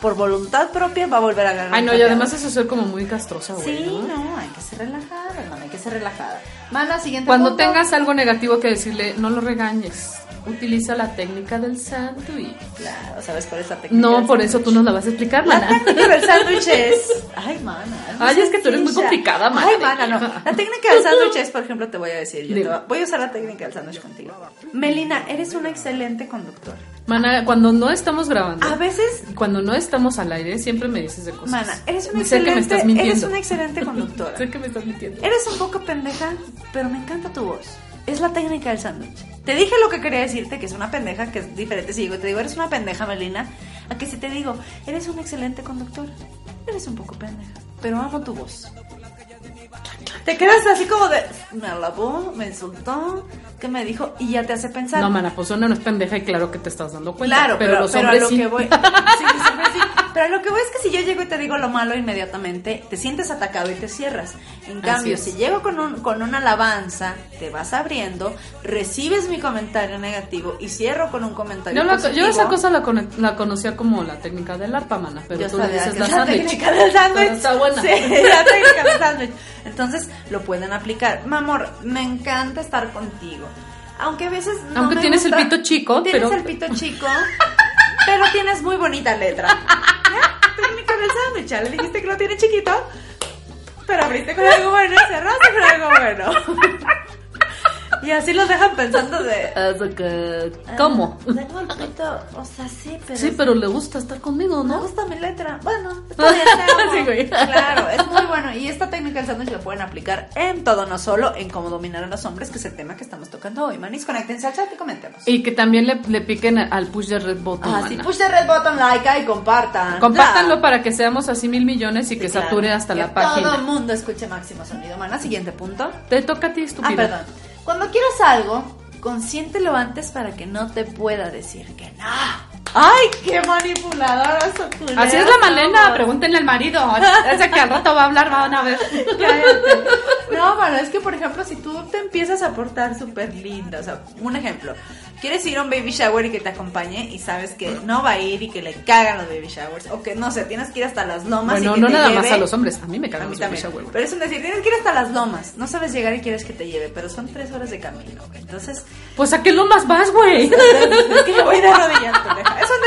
por voluntad propia, va a volver a agarrar.
Ay, no, y además eso es ser como muy castrosa, güey.
Sí,
¿no?
no, hay que ser relajada, hermano, hay que ser relajada. Mana, siguiente
Cuando
punto.
tengas algo negativo que decirle, no lo regañes. Utiliza la técnica del sándwich.
Claro, ¿sabes cuál es la técnica?
No,
del
por eso tú nos la vas a explicar,
La
mana.
técnica del sándwich es. Ay, mana.
Ay, es que tú eres muy complicada, mana.
Ay, mana, no. La técnica del sándwich es, por ejemplo, te voy a decir. Yo voy- a usar la técnica del sándwich contigo. Melina, eres una excelente conductora.
Mana, cuando no estamos grabando,
A veces,
cuando no estamos al aire, siempre me dices de cosas.
mana, eres una
sé que me
excelente.
estás mintiendo.
Eres una excelente conductora.
Sé que me estás mintiendo.
Eres un poco pendeja, pero me encanta tu voz. Es la técnica del sándwich. Te dije lo que quería decirte, que es una pendeja, que es diferente si digo, te digo, eres una pendeja, Melina, a que si te digo, eres una excelente conductora. Eres un poco pendeja, pero amo tu voz. Te quedas así como de, me alabó, me insultó, ¿qué me dijo? Y ya te hace pensar.
No, mana, pues una no es pendeja y claro que te estás dando cuenta.
Claro, pero,
los
pero a lo
sí.
que voy. Sí, los hombres sí. Pero lo que voy es que si yo llego y te digo lo malo inmediatamente, te sientes atacado y te cierras. En cambio, si llego con, un, con una alabanza, te vas abriendo, recibes mi comentario negativo y cierro con un comentario
Yo, la-
positivo.
yo esa cosa la, con- la conocía como la técnica del arpa, mana, pero
Yo
tú le dices la
la técnica del sándwich.
Está buena.
Sí, la técnica del sándwich. Entonces, lo pueden aplicar. Mi amor, me encanta estar contigo. Aunque a veces no
Aunque
me
tienes el pito chico,
Tienes
pero-
el pito chico, pero tienes muy bonita letra. ¿Ya? Técnica del sándwich. Le dijiste que lo tiene chiquito, pero abriste con algo bueno y cerraste con algo bueno. Y así los dejan pensando de...
Eso que- ¿Cómo?
Ah, Tengo el pito, o sea, sí, pero...
Sí, pero le gusta estar conmigo,
Me
¿no?
gusta mi letra. Bueno, está bien.
Sí, güey.
Claro, es muy bueno. Y esta técnica del sándwich la pueden aplicar en todo, no solo en cómo dominar a los hombres, que es el tema que estamos tocando hoy. Manis, conéctense al chat y comentemos.
Y que también le, le piquen al push de red button,
Ah, sí, push the red button, like y compartan.
Compártanlo para que seamos así mil millones y
Sí,
que
claro.
sature hasta
Que
la
Todo
página.
el mundo escuche máximo sonido. Mana, siguiente punto.
Te toca a ti,
Ah,
estúpida.
perdón. Cuando quieras algo, consiéntelo antes para que no te pueda decir que no. ¡Ay, qué manipuladora su culera!
Así es la Malena, pregúntenle al marido. Ese que al rato va a hablar, van a ver.
Cállate. No, bueno, es que por ejemplo, si tú te empiezas a portar súper linda, o sea, un ejemplo, quieres ir a un baby shower y que te acompañe y sabes que no va a ir y que le cagan los baby showers, o que no sé, tienes que ir hasta las lomas
Bueno,
y que
no
te
nada
lleve-
más a los hombres. A mí me
A
cagan
mí
los baby
también.
shower, güey.
Pero es un decir, tienes que ir hasta las lomas. No sabes llegar y quieres que te lleve, pero son tres horas de camino. Entonces,
Pues a qué lomas vas, güey.
es que voy de rodillas,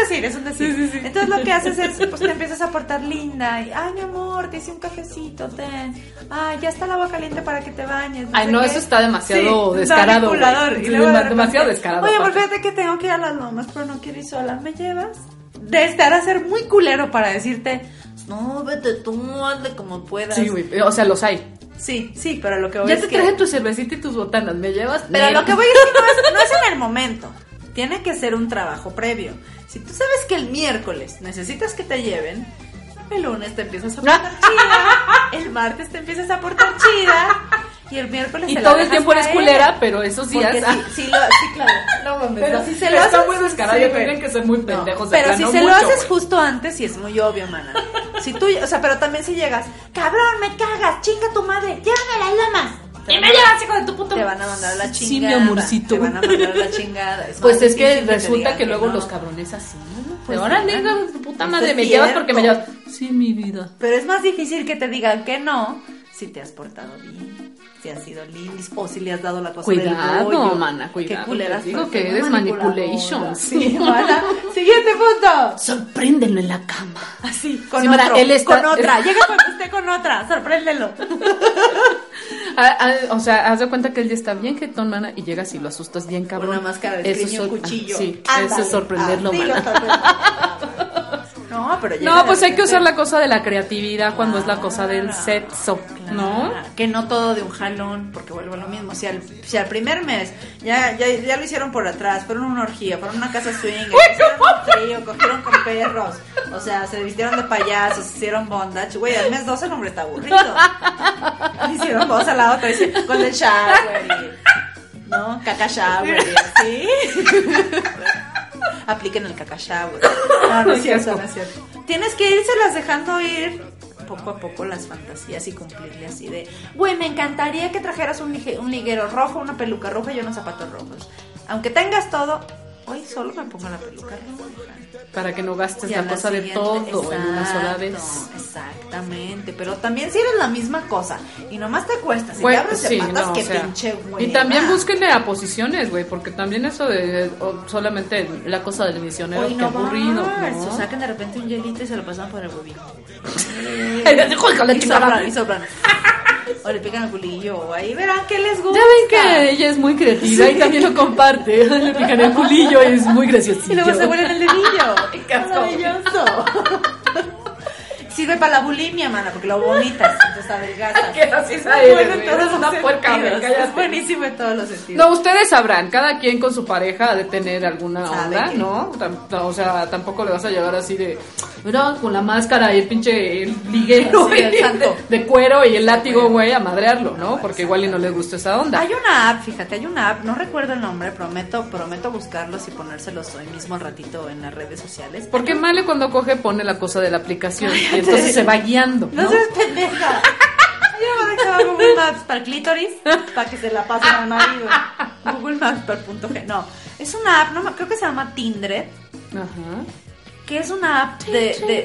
Es un decir, es un decir. Entonces lo que haces es, pues te empiezas a portar linda. Y, ay, mi amor, te hice un cafecito, ten. Ay, ya está el agua caliente para que te bañes.
Ay, no,
qué.
eso está demasiado descarado. Sí,
Y luego de
demasiado descarado,
Oye, amor, fíjate que tengo que ir a las lomas, pero no quiero ir sola. ¿Me llevas? De estar a ser muy culero para decirte, no, vete tú, hazle como puedas.
Sí, güey. O sea, los hay.
Sí, sí, pero lo que voy
Ya
es
te
que...
traje tu cervecita y tus botanas. ¿Me llevas?
Pero
Nel.
lo que voy es que no es, no es en el momento. Tiene que ser un trabajo previo. Si tú sabes que el miércoles necesitas que te lleven, el lunes te empiezas a portar chida, el martes te empiezas a portar chida y el miércoles
Y
se la
todo el tiempo eres culera, pero esos días.
Lo, sí, claro. No mames,
Pero
no.
si se lo
Está
haces-
muy descarado,
sí, tienen que ser muy pendejos de
Pero si se lo haces justo antes, sí es muy obvio, mana. Si tú, o sea, pero también si llegas, cabrón, me cagas, chinga tu madre, llévame las lomas.
Y me llevas, hijo de tu puta
Te van a mandar la
Sí,
chingada.
mi amorcito.
Te van a mandar la chingada. Es
Pues es que resulta que luego
no.
los cabrones así, ¿no?
Pues
Ahora,
sí, ¿no?
tu puta madre, me llevas porque me llevas.
sí, mi vida.
Pero es más difícil que te digan que no si te has portado bien, si has sido lindis o si le has dado la cosa del
Cuidado,
bollo.
mana, cuidado.
Qué culeras
digo que eres manipulation.
Sí, mana. Siguiente punto.
Sorpréndenlo en la cama.
Así, con
Sí,
otro,
mana, él está-
con otra. Llega cuando esté con otra, sorpréndelo.
Ah, ah, o sea, haz de cuenta que él ya está bien jetón, mana, y llegas y lo asustas bien cabrón.
Con una máscara de
Eso
un
sor-
cuchillo.
ah, Sí,
Ándale.
eso es sorprenderlo, mana.
No, pero llega
No, pues hay que usar la cosa de la creatividad cuando es la cosa del sexo, ¿no?
Claro, Que no todo de un jalón, porque vuelvo a lo mismo. Si al, si al primer mes ya, ya, ya lo hicieron por atrás, fueron una orgía, fueron una casa swing, hicieron un trío, cogieron con perros, o sea, se vistieron de payasos, hicieron bondage. Güey, al mes 12 el hombre está aburrido. Hicieron cosa a la otra, con el shower ¿no? Caca shower y así. Apliquen el caca shower. No, no es cierto, no es cierto. Tienes que irse dejando ir poco a poco las fantasías y cumplirle así de, güey, me encantaría que trajeras un, un liguero rojo, una peluca roja y unos zapatos rojos. Aunque tengas todo, hoy solo me pongo la peluca roja.
Para que no gastes
Y
la cosa de todo en una sola
exacto,
vez.
Exactamente, pero también si eres la misma cosa y nomás te cuesta, si
Güey,
te abres de
sí,
patas,
no,
que
o sea,
pinche güey.
y también búsquenle a posiciones, güey, porque también eso de o solamente la cosa del misionero,
Hoy
qué
no
aburrido, ¿no?
o saquen de repente un hielito y se lo pasan por el huevito.
De la
y
chingada.
sobran, y sobran. O le pican el culillo, o ahí verán qué les gusta.
Ya ven que ella es muy creativa y también lo comparte. Le pican el culillo y es muy graciosillo.
Y luego se vuelven el dedillo. Maravilloso. Sirve para la bulimia, mana, porque lo vomitas, entonces adelgazas.
Racista
Es
eres,
bueno en todos
una
los
puerca,
sentidos. Es buenísimo en todos los sentidos.
No, ustedes sabrán, cada quien con su pareja ha de tener alguna
Sabe
onda,
que-
¿no? O sea, tampoco le vas a llegar así de, mira, con la máscara y el pinche el liguero
Sí, el
de, de cuero y el látigo, güey, a madrearlo, ¿no? Porque igual y no le gusta esa onda.
Hay una app, fíjate, hay una app, no recuerdo el nombre, prometo, prometo buscarlos y ponérselos hoy mismo al ratito en las redes sociales.
Porque Male cuando coge pone la cosa de la aplicación entonces se va guiando,
No,
¿no?
seas pendeja. Yo dejaba Google Maps para el clítoris para que se la pasen al marido. Google Maps para el punto G. No, es una app, no, creo que se llama Tindred,
Ajá.
que es una app de,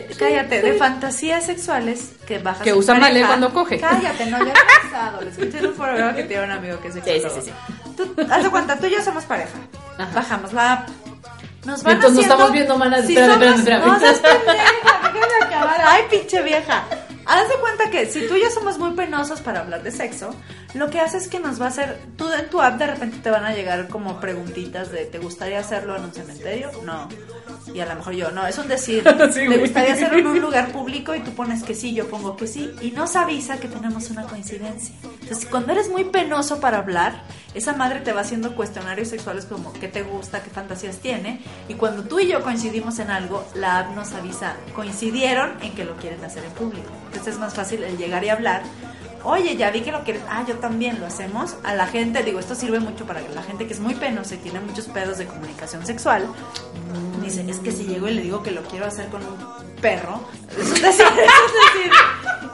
de cállate, de fantasías sexuales que bajas
Que usa
pareja.
Male cuando coge.
Cállate, no, ya he pasado. Le escuché en un programa que tiene un amigo que es sexólogo.
Sí, sí,
Tú, haz de cuenta, tú y yo somos pareja.
Ajá.
Bajamos la app. Nos van
entonces nos
haciendo-
estamos viendo, mana,
Si
espérame,
somos-
espérame, espérame.
No Ay, pinche vieja. Haz de cuenta que si tú y yo somos muy penosos para hablar de sexo, lo que hace es que nos va a hacer, tú en tu app de repente te van a llegar como preguntitas de ¿te gustaría hacerlo en un cementerio? No. Y a lo mejor yo, no, es un decir,
Sí,
¿te
güey.
gustaría hacerlo en un lugar público? Y tú pones que sí, yo pongo que sí. Y nos avisa que tenemos una coincidencia. Entonces, cuando eres muy penoso para hablar, esa madre te va haciendo cuestionarios sexuales como qué te gusta, qué fantasías tiene. Y cuando tú y yo coincidimos en algo, la app nos avisa, coincidieron en que lo quieren hacer en público. Entonces es más fácil el llegar y hablar. Oye, ya vi que lo quieres. Ah, yo también lo hacemos. A la gente, digo, esto sirve mucho para la gente que es muy penosa y tiene muchos pedos de comunicación sexual. Dice, es que si llego y le digo que lo quiero hacer con un perro, es un decir, es un decir.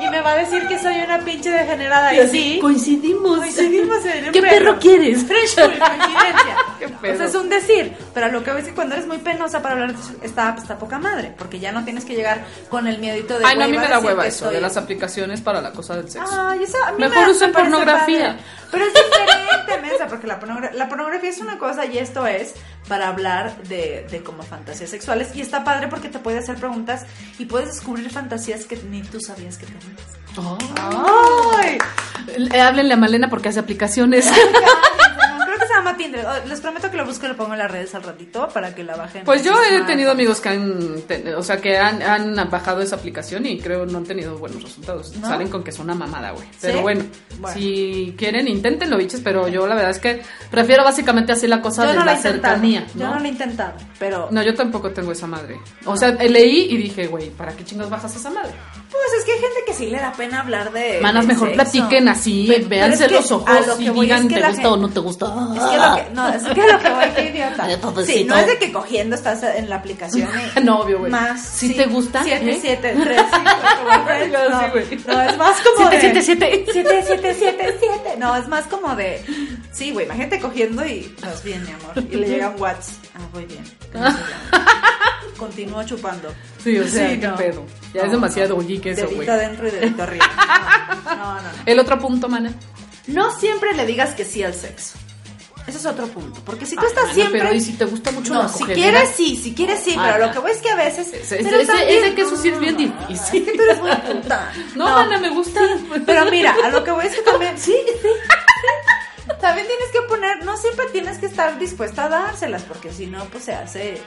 Y me va a decir que soy una pinche degenerada. Y sí,
Coincidimos.
coincidimos en un
¿Qué perro quieres?
Friendship, coincidencia.
Qué
Pues
pedo.
es un decir, pero lo que ves es que cuando eres muy penosa para hablar está, está poca madre, porque ya no tienes que llegar con el miedito de
Ay, no, a mí
"Güey,
me da
decir
hueva eso,
estoy-
de las aplicaciones para la cosa del sexo.
Ay, eso a mí
Mejor
me,
usen pornografía.
padre. Pero es diferente, mensa, porque la, pornogra- la pornografía es una cosa y esto es para hablar de, de como fantasías sexuales. Y está padre porque te puede hacer preguntas y puedes descubrir fantasías que ni tú sabías que tenías. ¡Ay!
Eh, Háblenle a Malena porque hace aplicaciones.
No, Tinder. Oh, Les prometo que lo busco y lo pongo en las redes al ratito para que la bajen.
Pues yo he tenido amigos que han, o sea, que han, han bajado esa aplicación y creo no han tenido buenos resultados.
¿No?
Salen con que es una mamada, güey. Pero
¿Sí?
bueno,
Bueno.
si quieren, inténtenlo, biches, pero yo la verdad es que prefiero básicamente así la cosa
Yo
de
no
la cercanía,
Yo
¿no?
no lo he intentado, pero.
No, yo tampoco tengo esa madre. O sea, leí y dije, güey, ¿para qué chingos bajas esa madre?
Pues es que hay gente que sí le da pena hablar de.
Manas,
de
mejor
sexo.
platiquen así,
Pero- pero
véanse
es que
los ojos
lo
y
es
digan,
que
¿te gusta
gente-
o no te gusta?
Es que lo que, no, es que lo que voy, qué idiota. Sí, no es de que cogiendo estás en la aplicación y
No, obvio, güey.
más.
¿Sí te gusta?
7,
¿Eh?
7, 3, 5,
Yo
no,
sí,
es más como de...
siete, siete.
7, 7, 7, 7. No, es más como de... Sí, güey, imagínate cogiendo y... Pues bien, mi amor. Y le llega un WhatsApp. Ah, voy bien. ¿Cómo se llama? Continúo chupando.
Sí, o sea,
Sí,
qué
no.
pedo. Ya es
No,
demasiado
no.
geek eso, güey.
Adentro y dedito arriba. No, no, no.
El otro punto, mana.
No siempre le digas que sí al sexo. Ese es otro punto. Porque si tú
Ay,
estás siempre.
Pero y si te gusta mucho
no,
la
si quieres sí, si quieres sí,
Ay,
pero lo
no.
que voy es que a veces. Pero también-
ese que eso sí es bien difícil.
Es que tú eres muy puta.
No, mana, me gusta.
Pero mira, a lo que voy es que también. Sí, sí. También tienes que poner, no siempre tienes que estar dispuesta a dárselas, porque si no, pues se hace,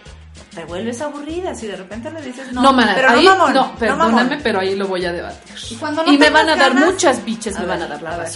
te vuelves aburrida. Si de repente le dices no, pero
ahí,
no mamón,
no,
no
perdóname,
mamón.
pero ahí lo voy a debatir.
Y cuando no
y me van a dar muchas biches,
A
me
ver,
van a dar la
a ver.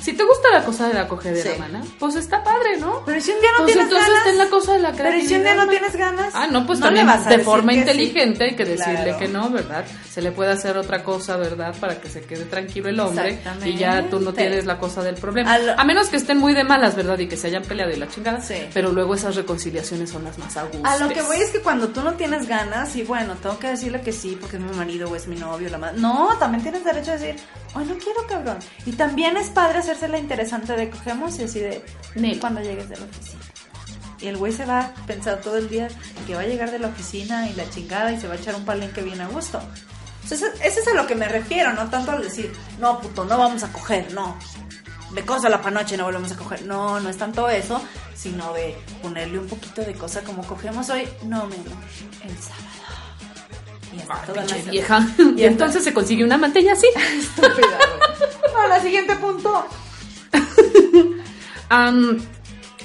Si te gusta la cosa de la cogedera,
Sí.
mana, pues está padre, ¿no?
Pero si un día no
Pues
tienes
entonces
ganas.
ten la cosa de la
Pero ¿y si un día no
mana?
tienes ganas?
Ah, no, pues
No
también de forma
sí.
inteligente hay que decirle
Claro.
que no, ¿verdad? Se le puede hacer otra cosa, ¿verdad? Para que se quede tranquilo el hombre y ya tú no tienes la cosa del problema.
A lo-
A menos que estén muy de malas, ¿verdad? Y que se hayan peleado y la chingada.
Sí.
Pero luego esas reconciliaciones son las más agustas.
A lo que voy es que cuando tú no tienes ganas, y bueno, tengo que decirle que sí, porque es mi marido o es mi novio, la madre. No, también tienes derecho a decir, hoy no quiero, cabrón. Y también es padre hacerse la interesante de cogemos y así de,
Nel.
cuando llegues de la oficina. Y el güey se va a pensar todo el día que va a llegar de la oficina y la chingada y se va a echar un palenque bien a gusto. Entonces, ese es a lo que me refiero, no tanto al decir, no, puto, no vamos a coger, no. De cosa la panoche no volvemos a coger. No, no es tanto eso, sino de ponerle un poquito de cosa como cogemos hoy, no, amor, el sábado. Y hasta
Ay,
toda la
vieja.
Y
entonces se consigue una mantella así.
Estúpida, güey. Ahora, siguiente punto.
Am,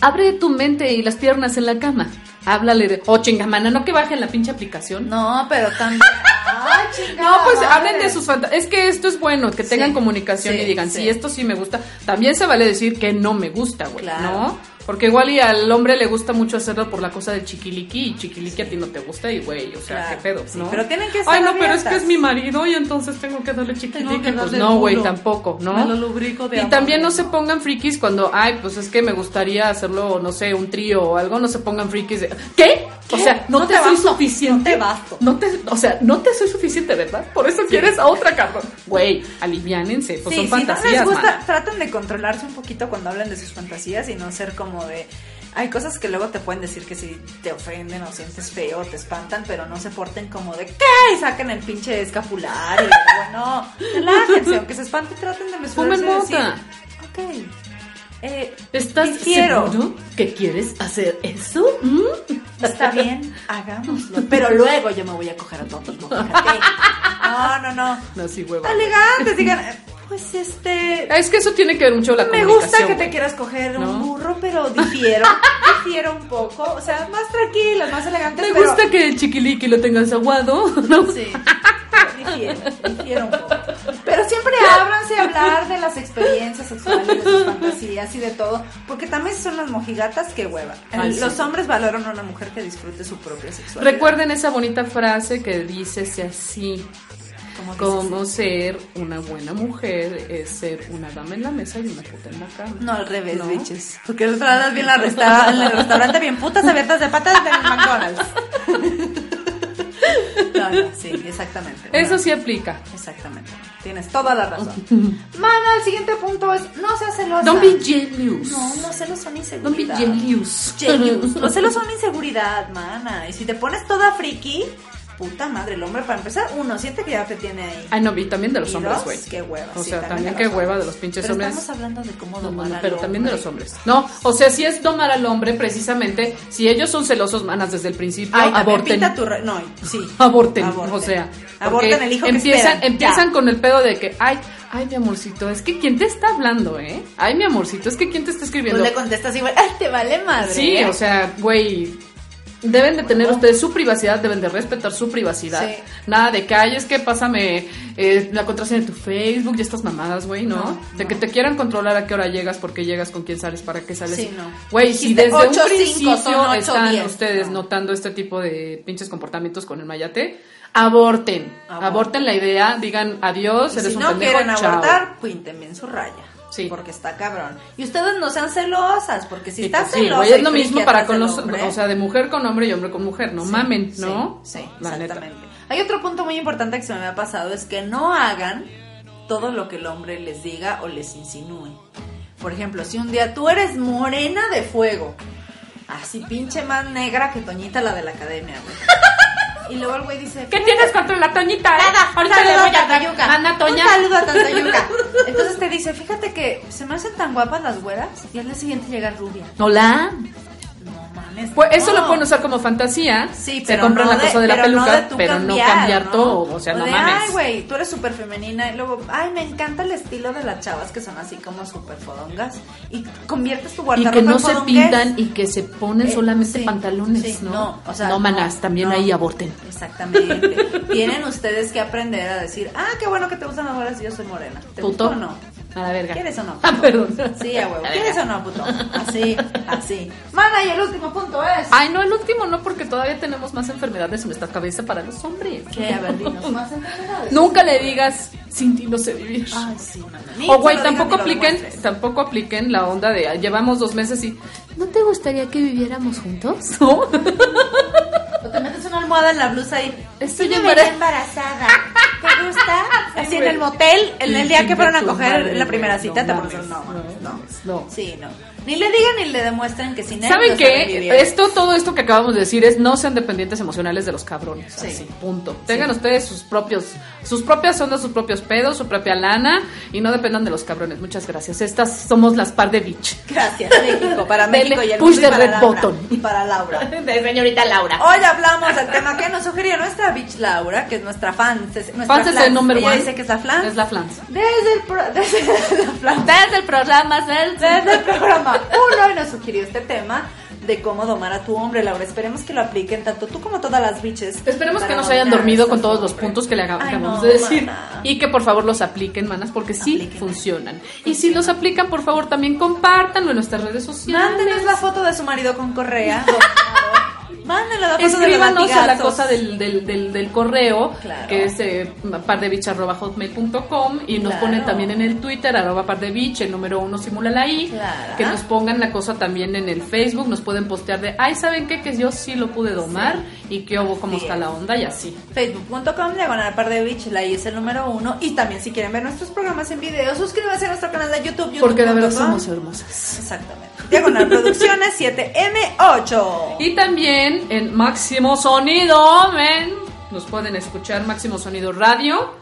abre tu mente y las piernas en la cama. Háblale de, oh chinga, mana, no que bajen la pinche aplicación.
No, pero también. Ay, chingada
No, pues
madre.
hablen de sus fantasías. Es que esto es bueno, que tengan
Sí,
comunicación
sí,
y digan,
sí.
sí, esto sí me gusta. También se vale decir que no me gusta, güey,
Claro.
¿no? Porque igual y al hombre le gusta mucho hacerlo por la cosa del chiquiliqui y chiquiliqui a ti no te gusta y güey, o sea,
Claro,
qué pedo,
sí,
¿no?
pero tienen que estar
Ay, no, pero es que es mi marido y entonces tengo que darle chiquiliqui.
que
Pues no, güey, tampoco, ¿no?
Me lo lubrico de
y
amor.
también no se pongan frikis cuando, ay, pues es que me gustaría hacerlo, no sé, un trío o algo, no se pongan frikis de, ¿qué? O sea, no,
No
te,
te
soy
basto,
suficiente.
no te basto.
No te, o sea, no te soy suficiente, ¿verdad? Por eso quieres a otra cabrón. Güey, aliviánense, pues
Sí,
son
si no les
fantasías,
gusta,
man.
traten de controlarse un poquito cuando hablan de sus fantasías y no ser como de... Hay cosas que luego te pueden decir que si te ofenden o sientes feo, te espantan, pero no se porten como de ¿qué? Y saquen el pinche escapulario. bueno, relájense, aunque se espanten, traten de mesurarse
Fumen
decir, ok, eh,
¿Estás seguro que quieres hacer eso? ¿Mm?
Está bien, hagámoslo. Pero luego yo me voy a coger a todos, no. No, no, no.
No, sí.
Elegantes, digan, pues este...
Es que eso tiene que ver mucho la
Me gusta que te quieras coger
¿No?
un burro, pero difiero, difiero un poco. O sea, más tranquilas, más elegantes.
Me
pero-
gusta que el chiquiliqui lo tengas aguado, ¿no?
Sí, difiero, difiero un poco. Pero siempre ábranse a hablar de las experiencias sexuales, de sus fantasías y de todo. Porque también son las mojigatas que hueva.
Ay,
El-
sí.
Los hombres valoran a una mujer que disfrute su propia sexualidad.
Recuerden esa bonita frase que dice así.
Como
ser una buena mujer es ser una dama en la mesa y una puta en la cama.
No, al revés,
¿No?
bitches. Porque lado es bien la resta- en el restaurante bien putas abiertas de patas del McDonald's. No, no, sí, exactamente.
Eso sí aplica.
Exactamente. Tienes toda la razón. Mana, el siguiente punto es no seas celosa.
Don't be jealous.
No, los celos son
Don't be
inseguridad.
jealous.
Jealous. Los celos son inseguridad, mana. Y si te pones toda friki, puta madre, el hombre para empezar, uno siente que ya te tiene ahí.
Ay, no, y también de los
Y
hombres, güey.
qué hueva,
O
sí,
sea,
también
qué hueva de los pinches
Pero
hombres.
estamos hablando de cómo
No, no,
domar
no,
al
pero también de los hombres. No, o sea, si es domar al hombre, precisamente, si ellos son celosos, manas, desde el principio,
Ay,
aborten.
tu re- No, sí.
Aborten,
Aborten.
o sea,
Aborten el hijo que
empiezan,
esperan,
empiezan
ya.
con el pedo de que, ay, ay, mi amorcito, es que quién te está hablando, ¿eh? Ay, mi amorcito, es que quién te está
Tú
escribiendo.
le contestas igual, ay, te vale madre.
Sí,
¿eh?
o sea, güey, deben de tener ustedes su privacidad, deben de respetar su privacidad.
Sí.
Nada de que, ay, es que pásame eh, la contraseña de tu Facebook y estas mamadas, güey, ¿no?
No,
De
no.
que te quieran controlar a qué hora llegas, por qué llegas, con quién sales, para qué sales.
Sí, no.
Güey, si desde un principio están ustedes
No.
notando este tipo de pinches comportamientos con el mayate, aborten.
Aborten.
Aborten la idea, digan adiós,
Y
eres
si
un
no
pendejo,
quieren
chao.
abortar, pinten bien su raya.
Sí.
Porque está cabrón. Y ustedes no sean celosas, porque si
Sí,
estás
pues sí,
celosa.
güey, es lo mismo para con los, o sea, de mujer con hombre y hombre con mujer, no mamen, ¿no?
Sí,
neta.
exactamente. Hay otro punto muy importante que se me ha pasado, es que no hagan todo lo que el hombre les diga o les insinúe. Por ejemplo, si un día tú eres morena de fuego, así pinche más negra que Toñita la de la academia, güey. Y luego el güey dice,
¿Qué tienes contra la Toñita? eh?
Nada,
Ahorita le voy
a Tantayuca.
Ana Toña.
Un saludo a Tantayuca. Entonces te dice, fíjate que se me hacen tan guapas las güeras y al día siguiente llega rubia.
Hola.
Mames.
Pues eso
no.
lo pueden usar como fantasía.
Sí,
Se
pero
compran
no
la cosa de la
pero no
peluca,
de
pero no cambiar
¿no?
todo. O sea, no
de,
mames.
Ay, güey, tú eres súper femenina. Y luego, ay, me encanta el estilo de las chavas que son así como súper fodongas. Y conviertes tu
Y
guardarropa
que no
en
se pintan y que se ponen
Eh,
solamente
sí,
pantalones,
sí,
¿no?
no, o sea,
no manas, también ahí aborten.
Exactamente. Tienen ustedes que aprender a decir, ah, qué bueno que te gustan las y yo soy morena. ¿Te
Puto.
o no?
A la verga.
¿Quieres o no?
Ah, perdón.
Sí, a huevo. ¿Quieres o no, puto? Así, así. Mana, y el último punto es.
Ay, no, el último no, porque todavía tenemos más enfermedades en nuestra cabeza para los hombres.
¿Qué? A ver, dinos más enfermedades.
Nunca le digas, sin ti no sé vivir.
Ay, sí, mana.
O güey, tampoco apliquen, tampoco apliquen la onda de "Ah, llevamos dos meses y
¿No te gustaría que viviéramos juntos?
¿no?
Una almohada en la blusa y.
Estoy
me
embara-
vería embarazada. ¿Te gusta? Así en el motel, en el día que fueron a coger la primera cita,
no
te pones no,
no,
no,
no.
Sí, no. Ni le digan ni le demuestren que sin él
¿Saben
no
qué? Esto, todo esto que acabamos de decir es no sean dependientes emocionales de los cabrones.
Sí.
Así, punto. Tengan ustedes sus propios, sus propias ondas, sus propios pedos, su propia lana y no dependan de los cabrones. Muchas gracias. Estas somos las par de bitch.
Gracias, México, para
Dele
México y el
push
mundo y
the
para
red
Laura.
button.
Y para Laura.
De señorita Laura.
Hoy hablamos del tema que nos sugirió nuestra bitch Laura, que es nuestra fan. Nuestra
Fans es
flans.
el número
Ella
one.
dice que es la flan.
Es la flans.
Desde el, pro- desde la flan.
Desde el programa,
Desde el programa 1 y nos sugirió este tema de cómo domar a tu hombre, Laura. Esperemos que lo apliquen tanto tú como todas las bitches.
Esperemos que no se hayan dormido con todos los puntos que le acabamos
no,
de decir.
mana.
Y que por favor los apliquen, manas, porque sí funcionan. Y si los aplican, por favor también compártanlo en nuestras redes sociales.
Mándenos la foto de su marido con correa. La de
Escríbanos a la cosa del, del, del, del correo,
Claro.
que es eh, y nos
Claro.
ponen también en el Twitter, arroba pardebich, el número uno simula la I,
Claro.
que nos pongan la cosa también en el Facebook, nos pueden postear de, ay, ¿saben qué? Que yo sí lo pude domar y qué hubo, cómo está la onda y así.
Facebook.com, diagonal par de bitch, la I es el número uno. Y también si quieren ver nuestros programas en video, suscríbanse a nuestro canal de YouTube.
Porque de verdad somos hermosas.
Exactamente. Diagonal Producciones 7M8.
Y también en Máximo Sonido, ven, nos pueden escuchar Máximo Sonido Radio.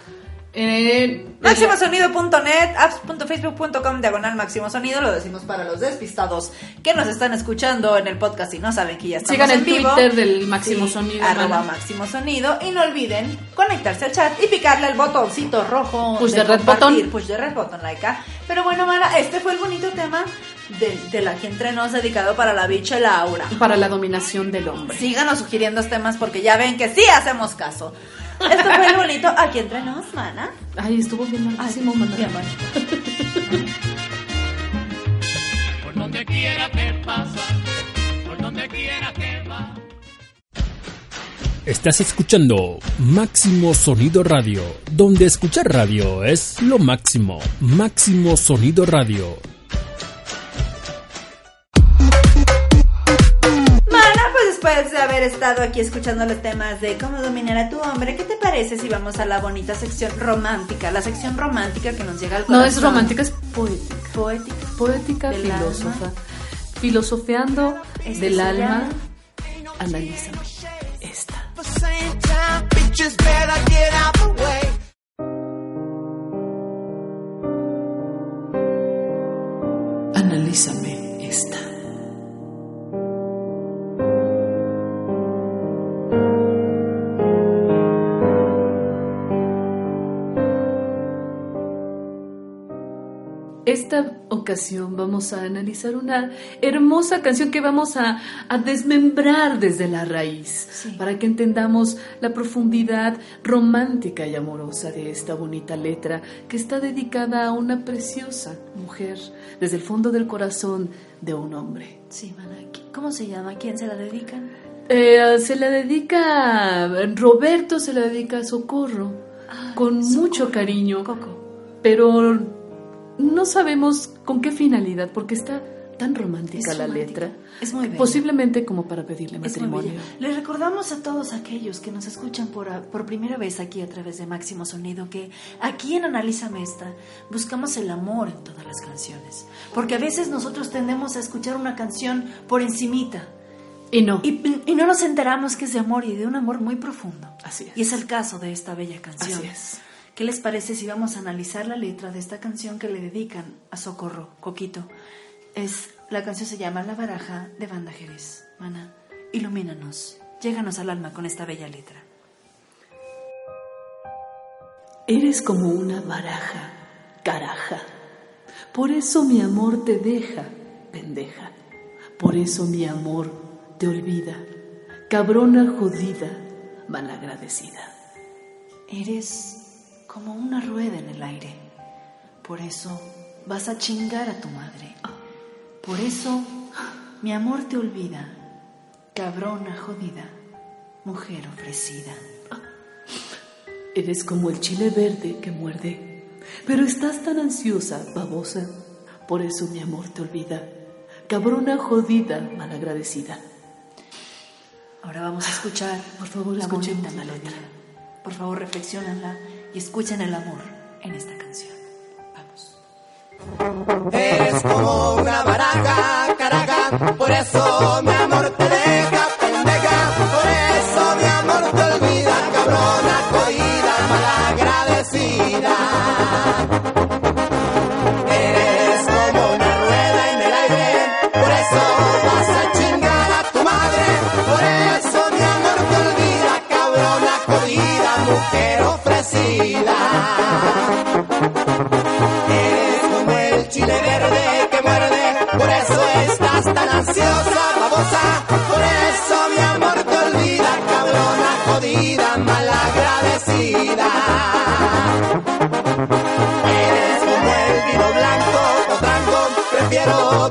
Máximosonido.net, apps.facebook.com, diagonal máximo sonido, lo decimos para los despistados que nos están escuchando en el podcast y no saben que ya estamos
Sigan
en
el
vivo.
Twitter del Máximo Sonido,
Arroba máximo sonido y no olviden conectarse al chat y picarle el botoncito rojo.
Push
de
the red button.
Push the red button, like. ah. Pero bueno, mana, este fue el bonito tema de, de la que entre nos dedicado para la bicha Laura.
para la dominación del hombre.
Síganos sugiriendo temas porque ya ven que sí hacemos caso. Esto fue el bonito aquí entre nos, mana.
Ay, estuvo bien larguísimo, mana.
Bien.
Por donde quiera te pasa, por donde quiera te va.
Estás escuchando Máximo Sonido Radio, donde escuchar radio es lo máximo. Máximo Sonido Radio.
Después de haber estado aquí escuchando los temas de cómo dominar a tu hombre, ¿qué te parece si vamos a la bonita sección romántica? La sección romántica que nos llega al corazón.
No es romántica, es poética.
Poética.
Poética,
Del
filósofa. Filosofeando
Este
del alma,
llama-
analízame esta. Analízame esta. Esta ocasión vamos a analizar una hermosa canción que vamos a, a desmembrar desde la raíz para que entendamos la profundidad romántica y amorosa de esta bonita letra que está dedicada a una preciosa mujer desde el fondo del corazón de un hombre.
Sí. ¿Cómo se llama? ¿Quién se la dedican?
Eh, se la dedica, Roberto se la dedica a Socorro con mucho cariño,
Coco.
pero no sabemos con qué finalidad, porque está tan romántica
Es
la
romántica.
letra.
Es muy bella.
Posiblemente como para pedirle matrimonio.
Les recordamos a todos aquellos que nos escuchan por, por primera vez aquí a través de Máximo Sonido que aquí en Analízame esta buscamos el amor en todas las canciones. Porque a veces nosotros tendemos a escuchar una canción por encimita.
Y no.
Y, y no nos enteramos que es de amor y de un amor muy profundo.
Así es.
Y es el caso de esta bella canción.
Así es.
¿Qué les parece si vamos a analizar la letra de esta canción que le dedican a Socorro, Coquito? Es, la canción se llama La Baraja de Banda Jerez. Mana, ilumínanos, lléganos al alma con esta bella letra.
Eres como una baraja, caraja. Por eso mi amor te deja, pendeja. Por eso mi amor te olvida, cabrona jodida, malagradecida.
Eres como una rueda en el aire. Por eso vas a chingar a tu madre. Por eso mi amor te olvida, cabrona jodida, mujer ofrecida.
Eres como el chile verde que muerde, pero estás tan ansiosa, babosa. Por eso mi amor te olvida, cabrona jodida, malagradecida.
Ahora vamos a escuchar, por favor, la
escuchemos la
melodía. Por favor, reflexionenla y escuchen el amor en esta canción. Vamos.
Eres como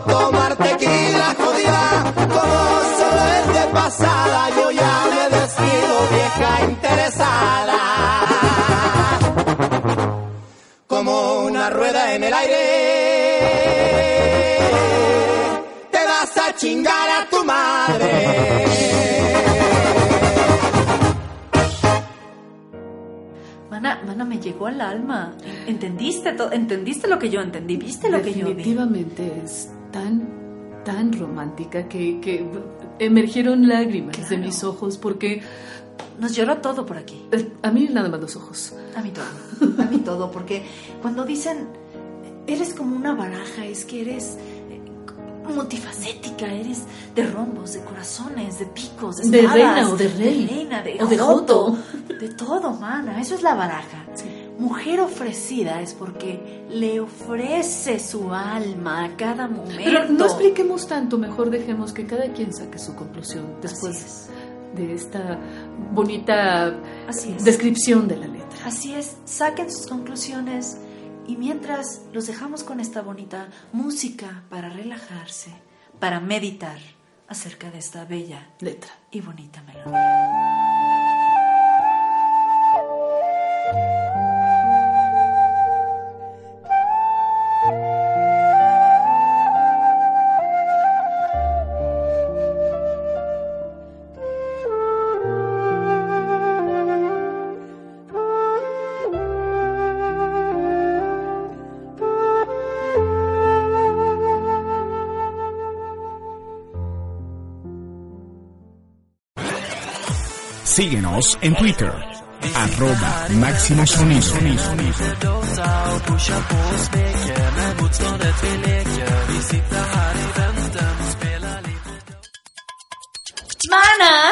tomar tequila, jodida. Como solo es de pasada, yo ya me despido, vieja interesada como una rueda en el aire. Te vas a chingar a tu madre.
Mana, mana, me llegó al alma. ¿Entendiste, to- ¿Entendiste lo que yo entendí? ¿Viste lo que yo vi?
Definitivamente es romántica que, que emergieron lágrimas de mis ojos porque
Nos lloró todo por aquí.
eh, a mí nada más los ojos.
A mí todo. A mí todo. Porque cuando dicen, eres como una baraja, es que eres eh, multifacética, eres de rombos, de corazones, de picos, de,
De
espadas,
reina o de rey.
reina, de,
O de
joto,
joto.
de todo, mana. Eso es la baraja. Mujer ofrecida es porque le ofrece su alma a cada momento.
Pero no expliquemos tanto, mejor dejemos que cada quien saque su conclusión después de esta bonita
Así es.
descripción de la letra.
Así es, saquen sus conclusiones y mientras los dejamos con esta bonita música para relajarse, para meditar acerca de esta bella
Letra.
y bonita melodía.
Síguenos en Twitter, arroba Máximo Sonido.
¡Mana!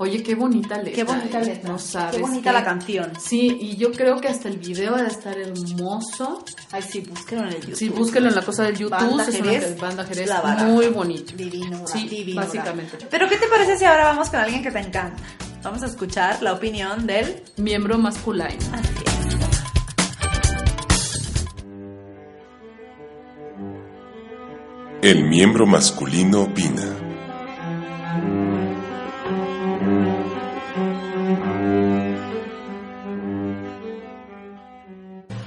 Oye, qué bonita letra.
Qué bonita
¿eh?
letra.
No sabes.
Qué bonita
qué-
la canción.
Sí, y yo creo que hasta el video va a estar hermoso.
Ay, sí, búsquenlo en el YouTube.
Sí, búsquelo en la cosa del YouTube.
Banda
es una
Jerez,
banda Jerez
La Baraja.
muy bonito.
Divino,
Sí,
divino.
básicamente.
Pero ¿qué te parece si ahora vamos con alguien que te encanta? Vamos a escuchar la opinión del...
Miembro masculino.
Así es.
El miembro masculino opina.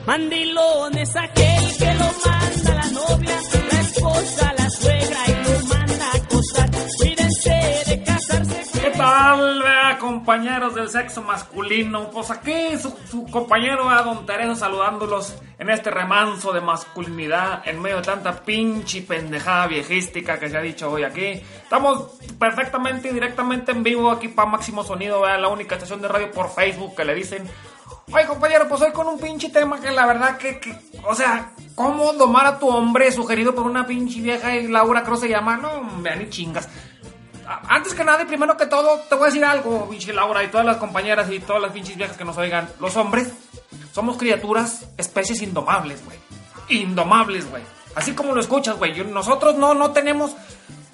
Mandilón es aquel que lo manda la novia, la esposa, la suegra y lo manda a acosar. Cuídense de casarse.
¿Qué tal?
Compañeros del sexo masculino? Pues aquí su, compañero a Don Tereso saludándolos en este remanso de masculinidad en medio de tanta pinche pendejada viejística que se ha dicho hoy aquí. Estamos perfectamente y directamente en vivo aquí para Máximo Sonido, ¿verdad? la única estación de radio por Facebook que le dicen Oye, compañero, pues hoy con un pinche tema que la verdad que, que- o sea, ¿cómo domar a tu hombre sugerido por una pinche vieja y Laura Cruz se llama? No, vean ni chingas. Antes que nada y primero que todo, te voy a decir algo, pinche Laura y todas las compañeras y todas las pinches viejas que nos oigan. Los hombres somos criaturas, especies indomables, güey. Indomables, güey. Así como lo escuchas, güey. Nosotros no, no tenemos,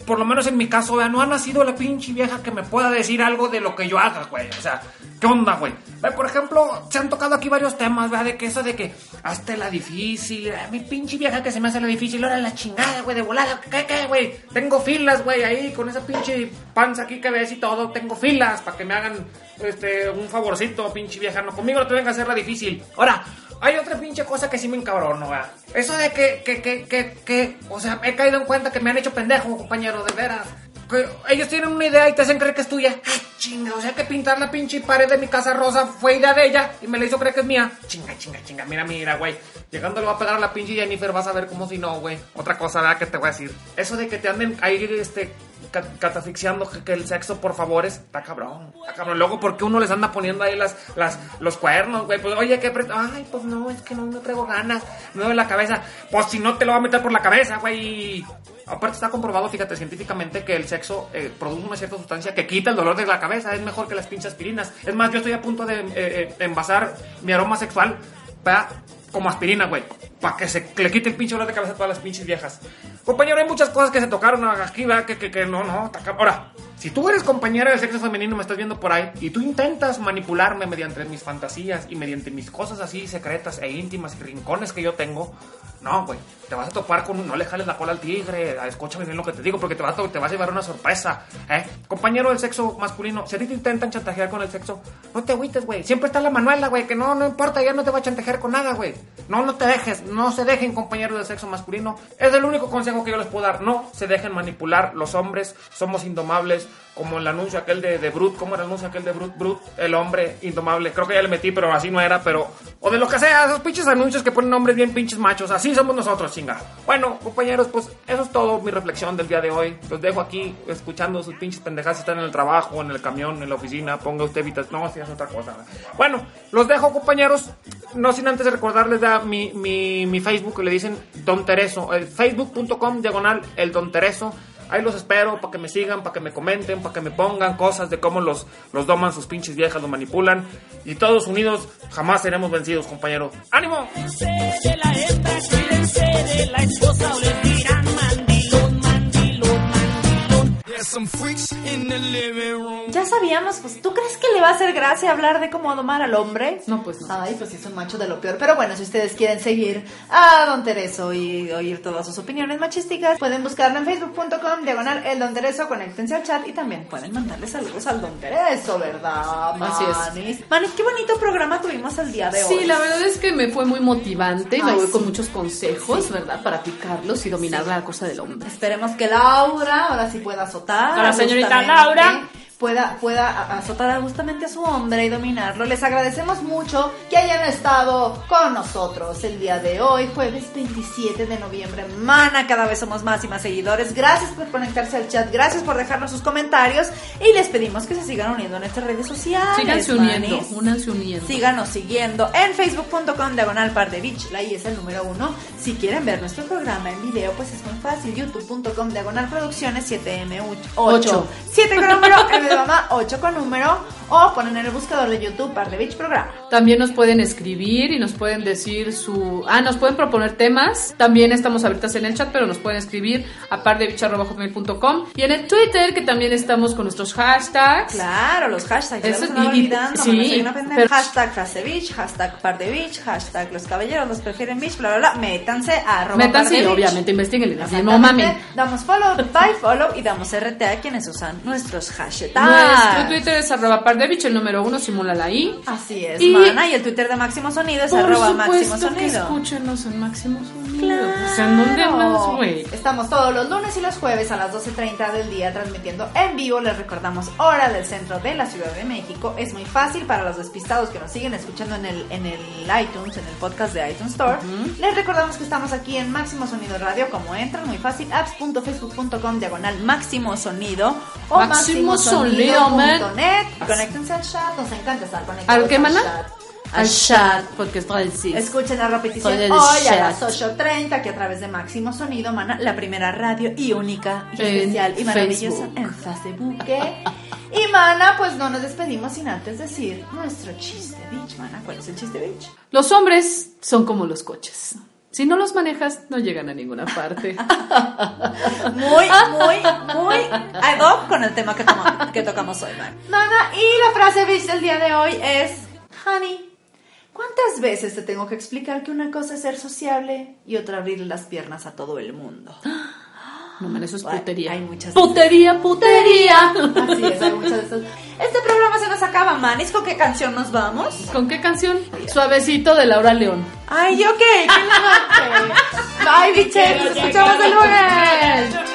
por lo menos en mi caso, vea, no ha nacido la pinche vieja que me pueda decir algo de lo que yo haga, güey. O sea, ¿qué onda, güey? Por ejemplo, se han tocado aquí varios temas, ¿verdad? De que eso de que hazte la difícil, eh, mi pinche vieja que se me hace la difícil, ahora la chingada, güey, de volada, ¿qué, qué, güey? Tengo filas, güey, ahí con esa pinche panza aquí que ves y todo, tengo filas para que me hagan este un favorcito, pinche vieja, no conmigo no te venga a hacer la difícil. Ahora, hay otra pinche cosa que sí me encabrono, ¿verdad? Eso de que, que, que, que, que, o sea, he caído en cuenta que me han hecho pendejo, compañero, de veras. Que ellos tienen una idea y te hacen creer que es tuya. Ay, chinga, o sea que pintar la pinche pared de mi casa rosa fue idea de ella y me la hizo creer que es mía. Chinga, chinga, chinga, mira, mira, güey. Llegando le va a pegar a la pinche Jennifer, vas a ver como si no, güey. Otra cosa, ¿verdad? Que te voy a decir. Eso de que te anden ahí, este, catafixiando que, el sexo por favores, está cabrón. Está cabrón. Luego, ¿por qué uno les anda poniendo ahí las, las, los cuernos, güey? Pues, oye, ¿qué Ay, pues no, es que no me traigo ganas. Me duele la cabeza. Pues si no te lo va a meter por la cabeza, güey. Aparte está comprobado, fíjate, científicamente que el sexo eh, produce una cierta sustancia que quita el dolor de la cabeza. Es mejor que las pinches aspirinas. Es más, yo estoy a punto de eh, eh, envasar mi aroma sexual para como aspirina, güey. Para que se le quite el pinche dolor de cabeza a todas las pinches viejas. Compañero, hay muchas cosas que se tocaron aquí, ¿verdad? Que, que, que no, no. Ahora, si tú eres compañera del sexo femenino, me estás viendo por ahí, y tú intentas manipularme mediante mis fantasías y mediante mis cosas así secretas e íntimas y rincones que yo tengo, no, güey. Te vas a topar con. No le jales la cola al tigre. Escúchame bien lo que te digo, porque te vas, a, te vas a llevar una sorpresa. ¿eh? Compañero del sexo masculino, si a ti te intentan chantajear con el sexo, no te agüites, güey. Siempre está la Manuela, güey, que no, no importa, ya no te va a chantajear con nada, güey. No, no te dejes, no se dejen, compañeros del sexo masculino. Es el único consejo que yo les puedo dar. No se dejen manipular. Los hombres somos indomables. Como el anuncio aquel de, de Brut, ¿cómo era el anuncio aquel de Brut? Brut, el hombre indomable. Creo que ya le metí, pero así no era, pero. O de lo que sea, esos pinches anuncios que ponen hombres bien pinches machos. Así somos nosotros, chinga. Bueno, compañeros, pues eso es todo mi reflexión del día de hoy. Los dejo aquí escuchando sus pinches pendejadas si están en el trabajo, en el camión, en la oficina. Ponga usted evitas. No, si es otra cosa. Bueno, los dejo, compañeros. No sin antes recordarles da mi, mi, mi Facebook, le dicen Don Tereso. El facebook.com diagonal el Don Tereso. Ahí los espero para que me sigan, para que me comenten, para que me pongan cosas de cómo los, los doman sus pinches viejas, los manipulan. Y todos unidos jamás seremos vencidos, compañero. ¡Ánimo!
de la esposa o
Ya sabíamos, pues, ¿tú crees que le va a hacer gracia hablar de cómo domar al hombre?
No, pues no.
Ay, pues sí, es un macho de lo peor. Pero bueno, si ustedes quieren seguir a Don Tereso y oír todas sus opiniones machísticas, pueden buscarlo en facebook.com, diagonal el Don Tereso, conéctense al chat y también pueden mandarle saludos al Don Tereso, ¿verdad?
Así es.
Manis? Manis, qué bonito programa tuvimos el día de hoy.
Sí, la verdad es que me fue muy motivante y me
Ay,
voy
sí.
con muchos consejos,
Sí.
¿verdad? Para aplicarlos y dominar la cosa del hombre.
Esperemos que Laura ahora sí pueda azotar.
A la señorita
justamente,
Laura.
Pueda, pueda azotar justamente a su hombre y dominarlo. Les agradecemos mucho que hayan estado con nosotros el día de hoy, jueves 27 de noviembre. Mana, cada vez somos más y más seguidores. Gracias por conectarse al chat, gracias por dejarnos sus comentarios y les pedimos que se sigan uniendo a nuestras redes sociales.
Síganse uniendo, únanse uniendo.
Síganos siguiendo en facebook.com diagonal par de beach, la I es el número uno. Si quieren ver nuestro programa en video, pues es muy fácil, youtube.com diagonal producciones 7M8.
Ocho.
7 con número, M de mamá, 8 con número, o ponen en el buscador de YouTube par de beach programa.
También nos pueden escribir y nos pueden decir su... Ah, nos pueden proponer temas. También estamos ahorita en el chat, pero nos pueden escribir a pardebich.com y en el Twitter, que también estamos con nuestros hashtags.
Claro, los hashtags, ya
Eso-
los andaba
y- y-
olvidando,
sí, pero-
Hashtag frase beach, hashtag par de beach, hashtag los caballeros los prefieren beach, bla, bla, bla. Métanse a arroba
Métanse y obviamente investiguen. No mamen.
Damos follow, bye follow y damos RT a quienes usan nuestros hashtags.
Nuestro Twitter es arroba pardevich, el número uno simula la I.
Así es,
Y-
mana. Y el Twitter de Máximo Sonido es
Por
arroba Máximo
que
Sonido.
escúchenos en Máximo Sonido.
Claro,
en dónde más, güey.
Estamos todos los lunes y los jueves a las 12.30 del día transmitiendo en vivo. Les recordamos hora del centro de la Ciudad de México. Es muy fácil para los despistados que nos siguen escuchando en el, en el iTunes, en el podcast de iTunes Store. Les recordamos que estamos aquí en Máximo Sonido Radio. Como entran, muy fácil, apps.facebook.com diagonal Máximo Sonido o
Máximo Sonido, man.
máximosonido.net. Conéctense al chat, nos encanta estar conectados
¿Al qué, mana?
chat.
Al chat, porque es francés.
Escuchen la repetición hoy a
chat.
las 8.30 que a través de Máximo Sonido, mana, la primera radio y única y
En
especial y maravillosa
Facebook.
en Facebook. y mana, pues no nos despedimos sin antes decir nuestro chiste bitch, mana. ¿Cuál es el chiste bitch?
Los hombres son como los coches. Si no los manejas, no llegan a ninguna parte.
Muy, muy, muy ad hoc con el tema que, toma- que tocamos hoy, man. Mana, y la frase bitch del día de hoy es, honey, ¿cuántas veces te tengo que explicar que una cosa es ser sociable y otra abrirle las piernas a todo el mundo?
No, man, eso es putería.
Hay muchas
Putería, putería.
Así es, hay muchas de esas. Este programa se nos acaba, Manis. ¿Con qué canción nos vamos?
¿Con qué canción? Suavecito de Laura León.
Ay, ok. Bye, biches. Nos escuchamos el lunes.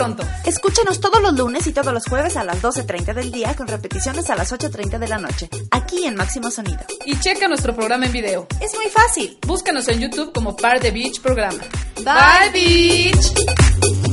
Pronto.
Escúchanos todos los lunes y todos los jueves a las 12.30 del día con repeticiones a las 8.30 de la noche, aquí en Máximo Sonido.
Y checa nuestro programa en video.
Es muy fácil.
Búscanos en YouTube como Par de Beach Programa.
Bye, bitch.